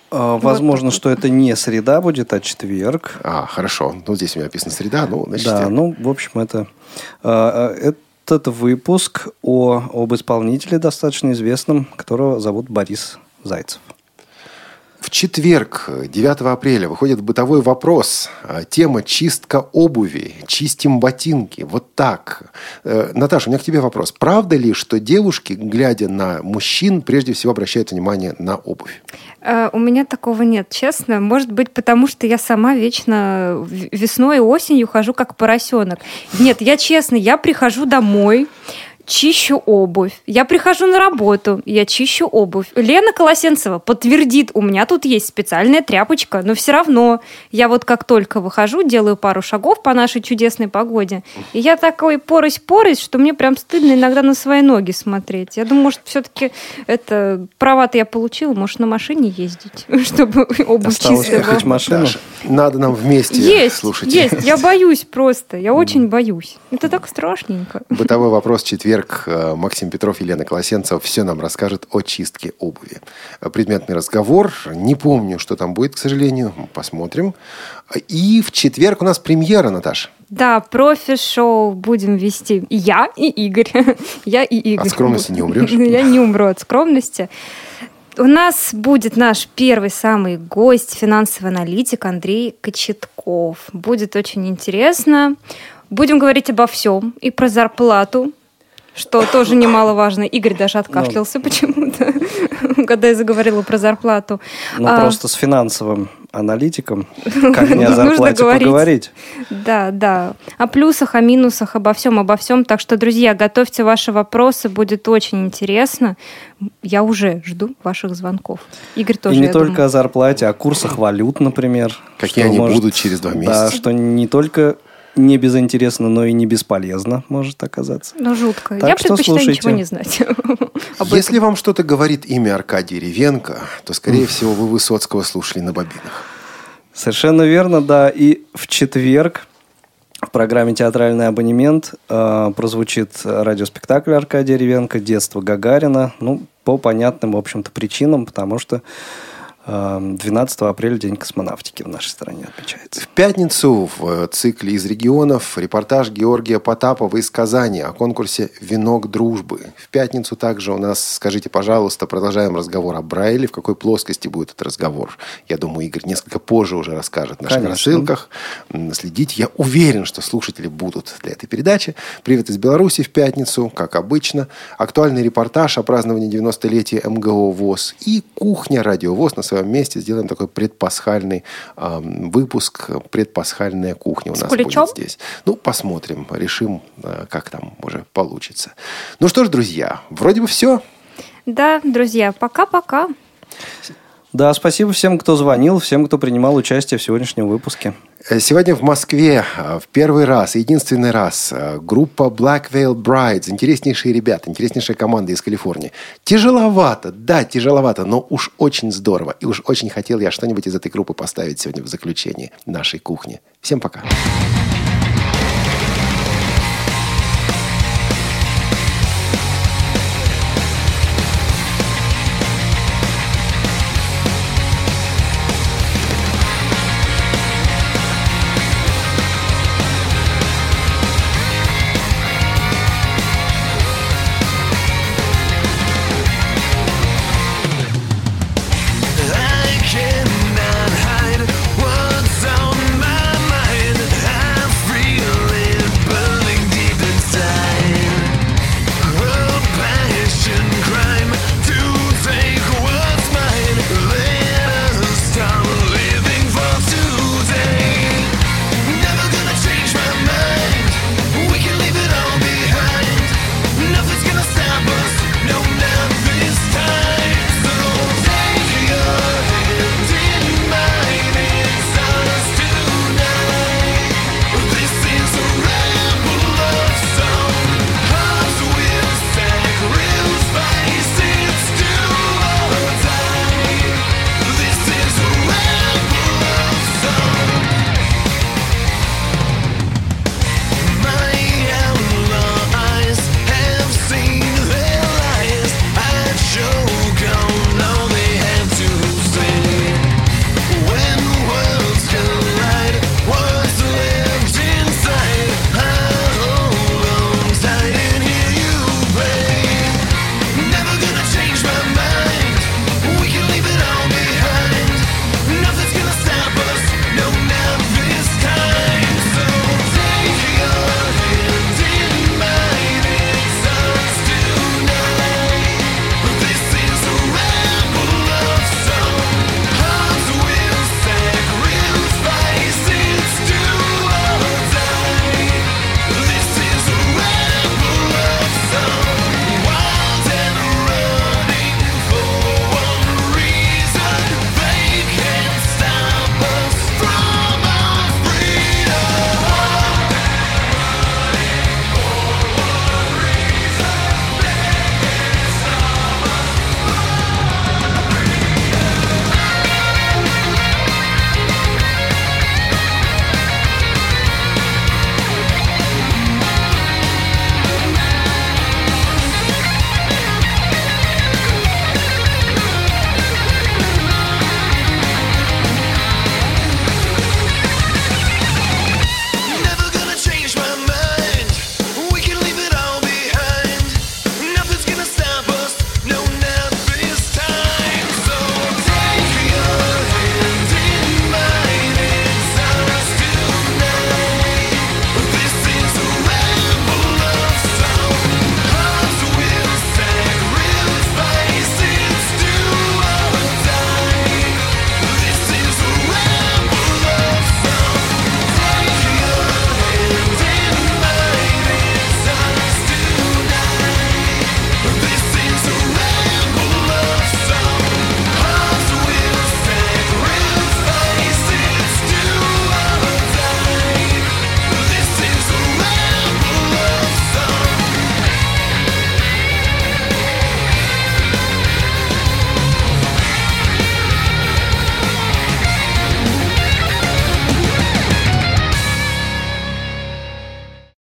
Speaker 4: А, Возможно, что это не среда будет, а четверг.
Speaker 3: А, хорошо. Ну, здесь у меня написано среда, ну, значит,
Speaker 4: Да,
Speaker 3: я-
Speaker 4: ну, в общем, это... а, а, Этот выпуск о, об исполнителе достаточно известном, которого зовут Борис Зайцев.
Speaker 3: В четверг, 9 апреля, выходит «Бытовой вопрос». А, Тема «Чистка обуви». Чистим ботинки. Вот так. Э, Наташа, у меня к тебе вопрос. Правда ли, что девушки, глядя на мужчин, прежде всего обращают внимание на обувь?
Speaker 5: Э, У меня такого нет, честно. Может быть, потому что я сама вечно весной и осенью хожу как поросенок. Нет, я честно, я прихожу домой, чищу обувь. Я прихожу на работу, я чищу обувь. Лена Колосенцева подтвердит, у меня тут есть специальная тряпочка, но все равно я вот как только выхожу, делаю пару шагов по нашей чудесной погоде, и я такой порось-порось, что мне прям стыдно иногда на свои ноги смотреть. Я думаю, может, все-таки это права-то я получила, может, на машине ездить, чтобы обувь
Speaker 3: Осталось
Speaker 5: чистая
Speaker 3: ехать
Speaker 5: была.
Speaker 3: машину? Даша, надо нам вместе
Speaker 5: Есть,
Speaker 3: слушать.
Speaker 5: есть. Я боюсь просто. Я очень боюсь. Это так страшненько.
Speaker 3: Бытовой вопрос четверг. Э, Максим Петров, Елена Колосенцева все нам расскажет о чистке обуви. Э, Предметный разговор. Не помню, что там будет, к сожалению. Посмотрим. И в четверг у нас премьера, Наташа.
Speaker 5: Да, профи-шоу будем вести и я, и Игорь. Я и Игорь.
Speaker 3: От скромности не умрешь?
Speaker 5: Я не умру от скромности. У нас будет наш первый самый гость, финансовый аналитик Андрей Кочетков. Будет очень интересно. Будем говорить обо всем. И про зарплату что тоже немаловажно. Игорь даже откашлялся почему-то, когда я заговорила про зарплату.
Speaker 4: Ну,
Speaker 5: А,
Speaker 4: просто с финансовым аналитиком, как не о зарплате
Speaker 5: говорить.
Speaker 4: поговорить.
Speaker 5: Да, да. О плюсах, о минусах, обо всем, обо всем. Так что, друзья, готовьте ваши вопросы, будет очень интересно. Я уже жду ваших звонков. Игорь тоже,
Speaker 4: И не только
Speaker 5: думаю.
Speaker 4: о зарплате, о курсах валют, например.
Speaker 3: Какие они будут через два
Speaker 4: Да,
Speaker 3: месяца.
Speaker 4: что не только не безинтересно, но и не бесполезно может оказаться.
Speaker 5: Ну, жутко.
Speaker 4: Так
Speaker 5: я
Speaker 4: что
Speaker 5: предпочитаю
Speaker 4: слушайте.
Speaker 5: ничего не знать.
Speaker 3: Если вам что-то говорит имя Аркадий Ревенко, то, скорее всего, вы Высоцкого слушали на бобинах.
Speaker 4: Совершенно верно, да. И в четверг в программе «Театральный абонемент» э, прозвучит радиоспектакль Аркадия Ревенко «Детство Гагарина». Ну, по понятным, в общем-то, причинам, потому что 12 апреля День космонавтики в нашей стране отмечается.
Speaker 3: В пятницу в э, цикле из регионов репортаж Георгия Потапова из Казани о конкурсе «Венок дружбы». В пятницу также у нас, скажите, пожалуйста, продолжаем разговор о Брайле. В какой плоскости будет этот разговор? Я думаю, Игорь несколько позже уже расскажет в наших
Speaker 4: Конечно.
Speaker 3: рассылках. Следите. Я уверен, что слушатели будут для этой передачи. Привет из Беларуси в пятницу, как обычно. Актуальный репортаж о праздновании 90-летия МГО ВОЗ. И кухня Радио ВОЗ на своем месте. Сделаем такой предпасхальный ам, выпуск. Предпасхальная кухня у
Speaker 5: С
Speaker 3: нас
Speaker 5: куличом?
Speaker 3: будет здесь. Ну, посмотрим. Решим, а, как там уже получится. Ну что ж, друзья, вроде бы все.
Speaker 5: Да, друзья, пока-пока.
Speaker 4: Да, спасибо всем, кто звонил, всем, кто принимал участие в сегодняшнем выпуске.
Speaker 3: Э, Сегодня в Москве э, в первый раз, единственный раз, э, группа Black Veil Brides, интереснейшие ребята, интереснейшая команда из Калифорнии. Тяжеловато, да, тяжеловато, но уж очень здорово. И уж очень хотел я что-нибудь из этой группы поставить сегодня в заключении нашей кухни. Всем пока.